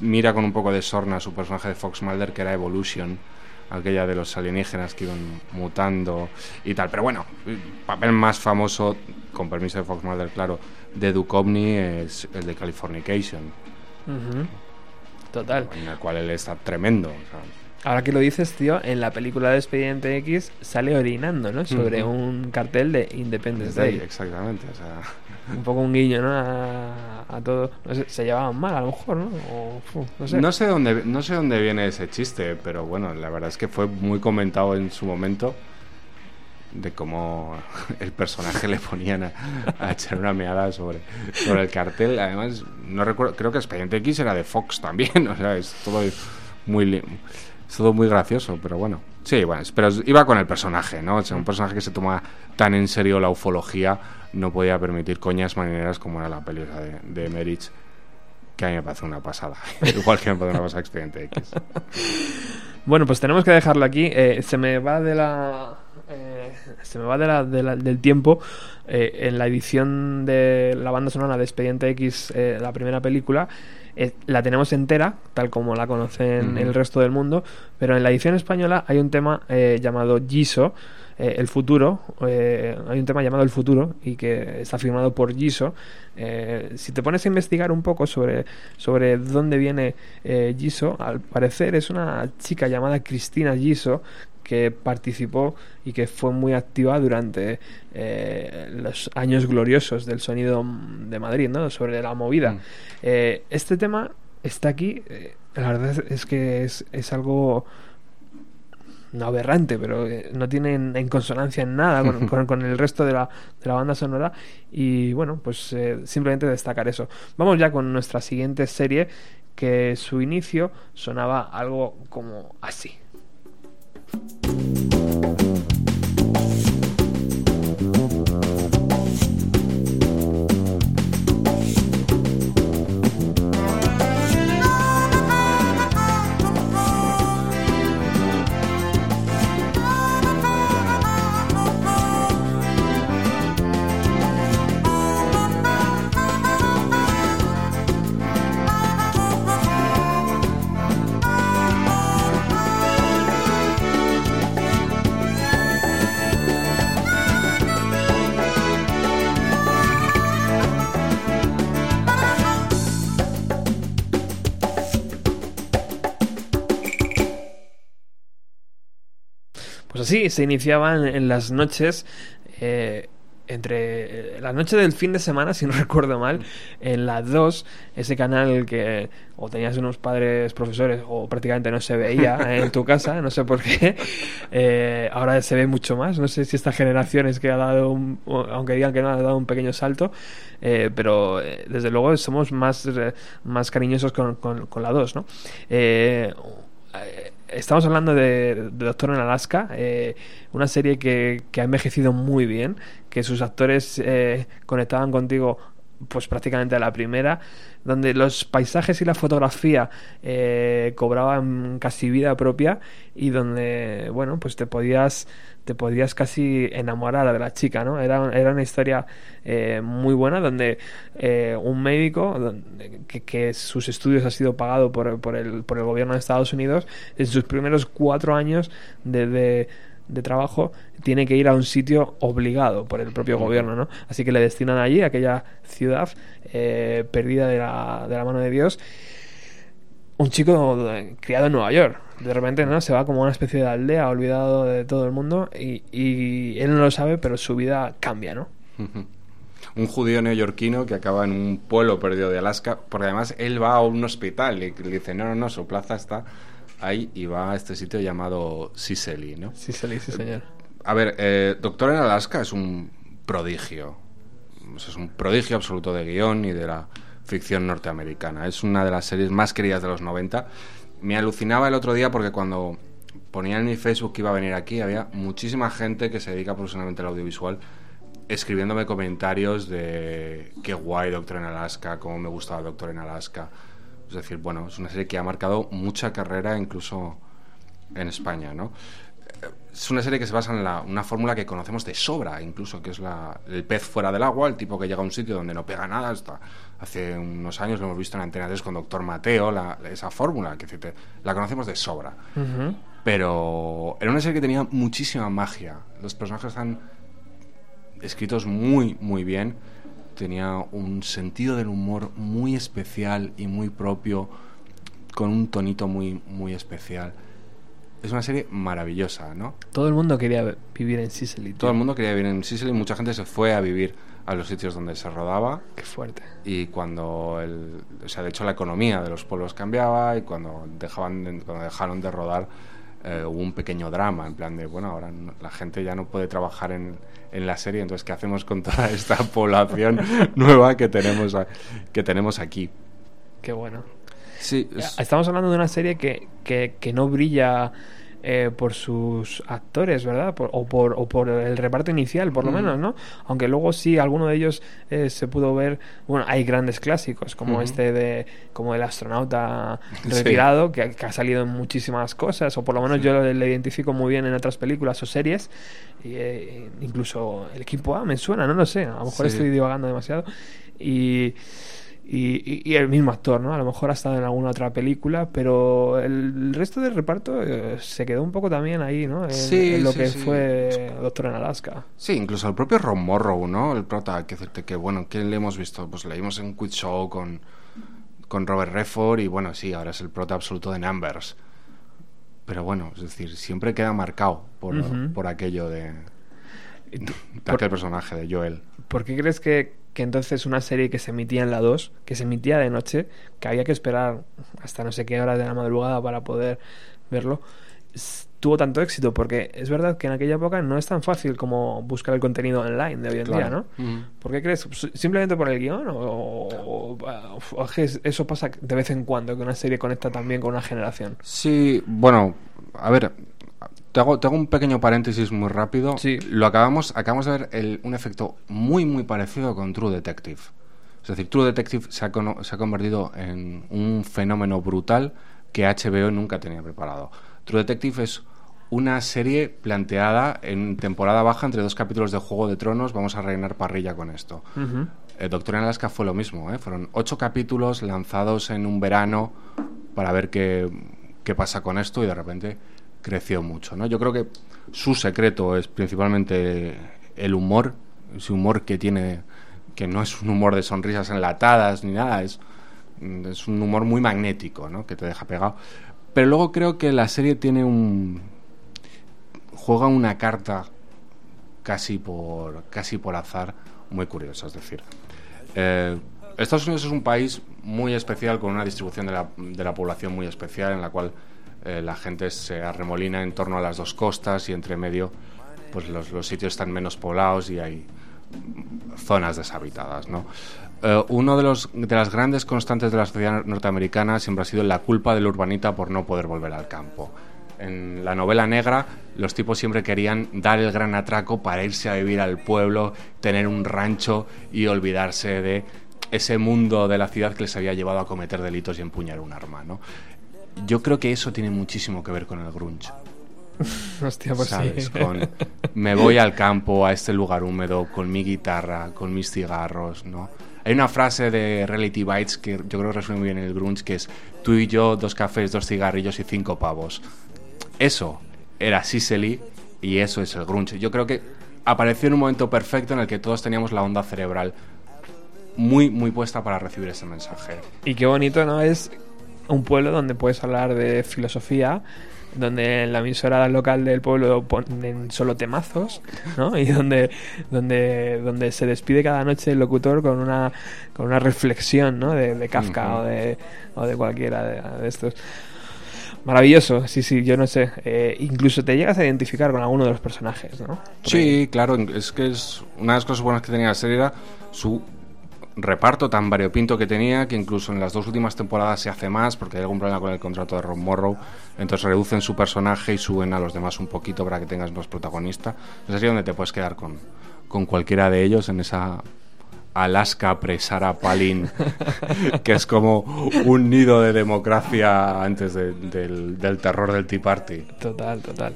mira con un poco de sorna a su personaje de Fox Mulder que era Evolution aquella de los alienígenas que iban mutando y tal. Pero bueno el papel más famoso con permiso de Fox Mulder claro de Duchovny es el de Californication Total. en el cual él está tremendo o sea, Ahora que lo dices, tío, en la película de Expediente X sale orinando, ¿no? Sobre Ujú. un cartel de Independence ahí, Day. exactamente o sea, Un poco un guiño, ¿no? A, a todo. No sé, se llevaban mal, a lo mejor, ¿no? O, fu, no sé. No sé dónde no sé dónde viene ese chiste, pero bueno, la verdad es que fue muy comentado en su momento de cómo el personaje le ponían a, echar una meada sobre, sobre el cartel. Además, no recuerdo, creo que Expediente X era de Fox también, o sea, es todo muy es todo muy gracioso, pero bueno. Sí, bueno, pero iba con el personaje, ¿no? O sea, un personaje que se toma tan en serio la ufología no podía permitir coñas marineras como era la peli de, de Merich, que a mí me parece una pasada. Igual que me parece una pasada Expediente X. Bueno, pues tenemos que dejarlo aquí. Eh, se me va de la. Eh, se me va de la, de la- del tiempo. Eh, en la edición de la banda sonora de Expediente X, eh, la primera película, la tenemos entera, tal como la conocen Ujú. el resto del mundo. Pero en la edición española hay un tema eh, llamado Giso. el futuro, hay un tema llamado El futuro y que está firmado por Giso. Eh, si te pones a investigar un poco sobre, sobre dónde viene Giso, al parecer es una chica llamada Cristina Giso que participó y que fue muy activa durante eh, los años gloriosos del sonido de Madrid, ¿no? Sobre la movida. Mm. Eh, este tema está aquí, eh, la verdad es, que es, es algo no aberrante, pero no tiene en, en consonancia en nada con, con- con el resto de la, de la banda sonora. Y bueno, pues eh, simplemente destacar eso. Vamos ya con nuestra siguiente serie, que su inicio sonaba algo como así. Música así se iniciaban en las noches, eh, entre eh, la noche del fin de semana, si no recuerdo mal, en la 2, ese canal que o tenías unos padres profesores o prácticamente no se veía en tu casa, no sé por qué, eh, ahora se ve mucho más, no sé si esta generación es que ha dado, un- aunque digan que no, ha dado un pequeño salto, eh, pero eh, desde luego somos más, eh, más cariñosos con, con- con la 2, ¿no? Eh, eh, Estamos hablando de, Doctor en Alaska, eh, una serie que, que ha envejecido muy bien, que sus actores eh, conectaban contigo pues prácticamente a la primera, donde los paisajes y la fotografía eh, cobraban casi vida propia y donde, bueno, pues te podías te podías casi enamorar de la chica, ¿no? Era, era una historia eh, muy buena donde eh, un médico que, sus estudios ha sido pagado por, por, el, por el gobierno de Estados Unidos en sus primeros cuatro años de, de- de trabajo tiene que ir a un sitio obligado por el propio gobierno, ¿no? Así que le destinan allí, a aquella ciudad eh, perdida de la, de la mano de Dios un chico eh, criado en Nueva York. De repente, ¿no? Se va como a una especie de aldea, olvidado de todo el mundo, y, y él no lo sabe, pero su vida cambia, ¿no? Un judío neoyorquino que acaba en un pueblo perdido de Alaska, porque además él va a un hospital y le dice, no, no, no, su plaza está ahí y va a este sitio llamado Sicily, ¿no? Sí, sí, señor. A ver, eh, Doctor en Alaska es un prodigio. Es un prodigio absoluto de guion y de la ficción norteamericana. Es una de las series más queridas de los 90. Me alucinaba el otro día porque cuando ponía en mi Facebook que iba a venir aquí, había muchísima gente que se dedica profesionalmente al audiovisual escribiéndome comentarios de qué guay Doctor en Alaska, cómo me gustaba Doctor en Alaska. Es decir, bueno, es una serie que ha marcado mucha carrera incluso en España, ¿no? es una serie que se basa en la- una fórmula que conocemos de sobra, incluso, que es la, el pez fuera del agua, el tipo que llega a un sitio donde no pega nada. Hasta hace unos años lo hemos visto en Antena 3 con Doctor Mateo, la- esa fórmula, que decirte, la conocemos de sobra. Pero era una serie que tenía muchísima magia. Los personajes están escritos muy, muy bien. Tenía un sentido del humor muy especial y muy propio, con un tonito muy, muy especial. Es una serie maravillosa, ¿no? Todo el mundo quería vivir en Sicily. tío. Todo el mundo quería vivir en Sicily, mucha gente se fue a vivir a los sitios donde se rodaba Qué fuerte. y cuando el, o sea, de hecho la economía de los pueblos cambiaba y cuando dejaban de- cuando dejaron de rodar eh, hubo un pequeño drama en plan de bueno ahora no- la gente ya no puede trabajar en, en la serie entonces qué hacemos con toda esta población nueva que tenemos a- que tenemos aquí Qué bueno. sí es- Estamos hablando de una serie que, que, que no brilla eh, por sus actores, ¿verdad? Por- o, por, o por el reparto inicial, por lo Mm. menos, ¿no? Aunque luego sí, alguno de ellos eh, se pudo ver. Bueno, hay grandes clásicos, como este de. como el astronauta Sí. retirado, que, que ha salido en muchísimas cosas, o por lo menos yo le, le identifico muy bien en otras películas o series. Y, eh, incluso el equipo A me suena, no lo sé, a lo mejor Sí. estoy divagando demasiado. Y. Y, el mismo actor, ¿no? A lo mejor ha estado en alguna otra película, pero el resto del reparto eh, se quedó un poco también ahí, ¿no? En, Sí, en lo sí, que sí. fue Doctor en Alaska. Sí, incluso el propio Ron Morrow, ¿no? El prota, que decirte que, bueno, ¿qué le hemos visto? Pues leímos en Quiz Show con, con Robert Redford y, bueno, sí, ahora es el prota absoluto de Numbers. Pero bueno, es decir, siempre queda marcado por, por aquello de, ¿Y tú- de por, aquel personaje, de Joel. por qué crees que, que entonces una serie que se emitía en la 2, que se emitía de noche, que había que esperar hasta no sé qué horas de la madrugada para poder verlo, tuvo tanto éxito? Porque es verdad que en aquella época no es tan fácil como buscar el contenido online de hoy en día, ¿no? Ujú. ¿Por qué crees? ¿S- ¿Simplemente por el guion? ¿O, eso pasa de vez en cuando, que una serie conecta también con una generación? Sí, bueno, a ver, te hago, te hago un pequeño paréntesis muy rápido. Sí. Lo acabamos, acabamos de ver el- un efecto muy, muy parecido con True Detective. Es decir, True Detective se ha, cono- se ha convertido en un fenómeno brutal que HBO nunca tenía preparado. True Detective es una serie planteada en temporada baja entre dos capítulos de Juego de Tronos. Vamos a rellenar parrilla con esto. Eh, Doctor en Alaska fue lo mismo, ¿eh? fueron ocho capítulos lanzados en un verano para ver qué, qué pasa con esto y de repente creció mucho. ¿no? Yo creo que su secreto es principalmente el humor, ese humor que tiene, que no es un humor de sonrisas enlatadas ni nada, es, es un humor muy magnético, ¿no? que te deja pegado. Pero luego creo que la serie tiene un juega una carta casi por, casi por azar muy curiosa. Es decir, eh, Estados Unidos es un país muy especial con una distribución de la, de la población muy especial en la cual eh, la gente se arremolina en torno a las dos costas y entre medio pues los, sitios están menos poblados y hay zonas deshabitadas, ¿no? Eh, uno de, los, de las grandes constantes de la sociedad norteamericana siempre ha sido la culpa del urbanita por no poder volver al campo. En la novela negra, los tipos siempre querían dar el gran atraco para irse a vivir al pueblo, tener un rancho y olvidarse de ese mundo de la ciudad que les había llevado a cometer delitos y empuñar un arma. Yo creo que eso tiene muchísimo que ver con el grunge. Hostia, pues ¿sabes? sí. Con, me voy al campo, a este lugar húmedo, con mi guitarra, con mis cigarros, ¿no? Hay una frase de Reality Bites que yo creo que resume muy bien el grunge, que es tú y yo, dos cafés, dos cigarrillos y cinco pavos. Eso era Sicily y eso es el grunge. Yo creo que apareció en un momento perfecto en el que todos teníamos la onda cerebral muy, muy puesta para recibir ese mensaje. Y qué bonito, ¿no? Es un pueblo donde puedes hablar de filosofía, donde en la emisora local del pueblo ponen solo temazos, ¿no? Y donde, donde, donde se despide cada noche el locutor con una, con una reflexión, ¿no? De, de Kafka o, de, o de cualquiera de, de estos. Maravilloso, sí, sí, yo no sé. Eh, incluso te llegas a identificar con alguno de los personajes, ¿no? Sí, claro, es que es una de las cosas buenas que tenía la serie era su reparto tan variopinto que tenía que incluso en las dos últimas temporadas se hace más porque hay algún problema con el contrato de Ron Morrow. Entonces reducen su personaje y suben a los demás un poquito para que tengas más protagonista. Es así donde te puedes quedar con, con cualquiera de ellos en esa Alaska Presara Palin que es como un nido de democracia antes de- del, del terror del Tea Party. Total, total.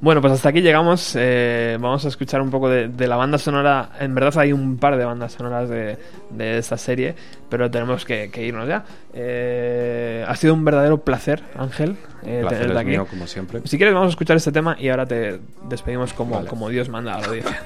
Bueno, pues hasta aquí llegamos. Eh, vamos a escuchar un poco de, de la banda sonora. En verdad hay un par de bandas sonoras de, de esta serie, pero tenemos que, que irnos ya. Eh, ha sido un verdadero placer, Ángel, eh, placer tenerte es aquí. mío como siempre Si quieres, vamos a escuchar este tema y ahora te despedimos como, Vale. como Dios manda a la audiencia.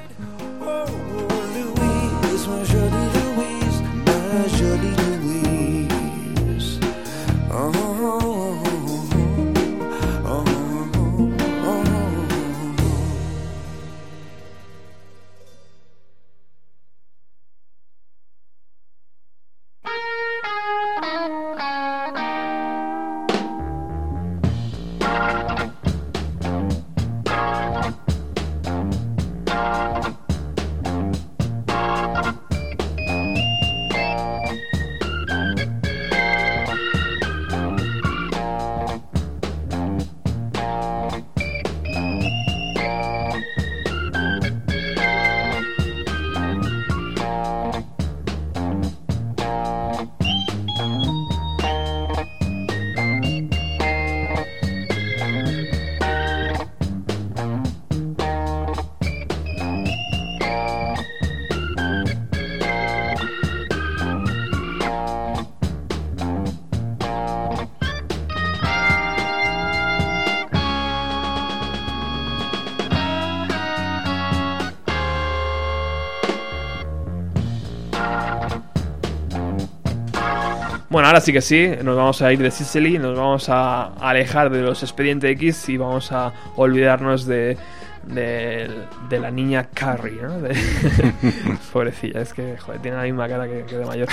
Bueno, ahora sí que sí, nos vamos a ir de Sicily, nos vamos a alejar de los Expediente X y vamos a olvidarnos de, de, de la niña Carrie, ¿no? De- Pobrecilla, es que joder, tiene la misma cara que, que de mayor.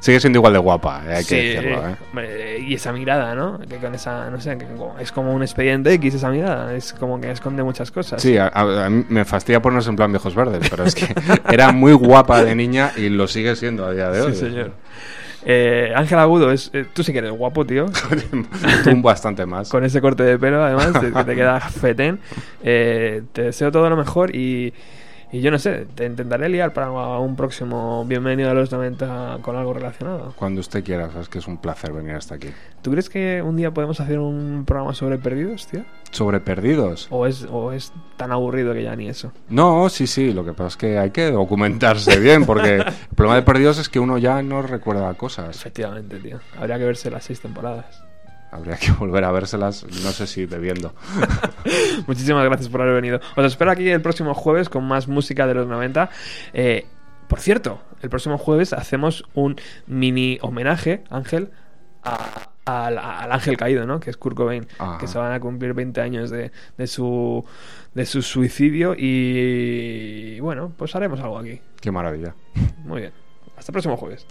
sigue siendo igual de guapa eh, hay Sí, que decirlo ¿eh? hombre, y esa mirada, ¿no? Que con esa, no sé, que es como un Expediente X esa mirada, es como que esconde muchas cosas. Sí, a, a- mí me fastidia ponernos en plan viejos verdes, pero es que era muy guapa de niña y lo sigue siendo a día de hoy. Sí, señor. Eh, Ángel Agudo, es, eh, tú sí que eres guapo, tío. Tú bastante más. con ese corte de pelo, además, que te queda fetén. Eh, te deseo todo lo mejor y, y yo no sé, te intentaré liar para un próximo Bienvenido a los 90 con algo relacionado. Cuando usted quiera, sabes que es un placer venir hasta aquí. ¿Tú crees que un día podemos hacer un programa sobre perdidos, tío? Sobre perdidos. ¿O es, o es tan aburrido que ya ni eso? No, sí, sí, lo que pasa es que hay que documentarse bien, porque el problema de perdidos es que uno ya no recuerda cosas. Efectivamente, tío. Habría que verse las seis temporadas habría que volver a vérselas, no sé si bebiendo. Muchísimas gracias por haber venido. Os espero aquí el próximo jueves con más música de los 90. Eh, por cierto, el próximo jueves hacemos un mini homenaje, Ángel, al, ángel caído, ¿no? Que es Kurt Cobain, que ah. se van a cumplir 20 años de, de, su, de su suicidio y bueno, pues haremos algo aquí. Qué maravilla. Muy bien. Hasta el próximo jueves.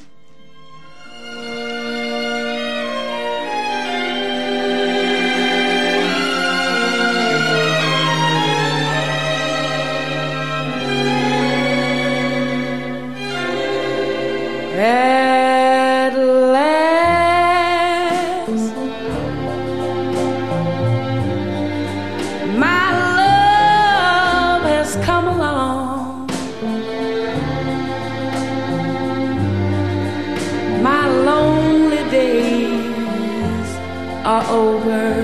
at last. My love has come along. My lonely days are over.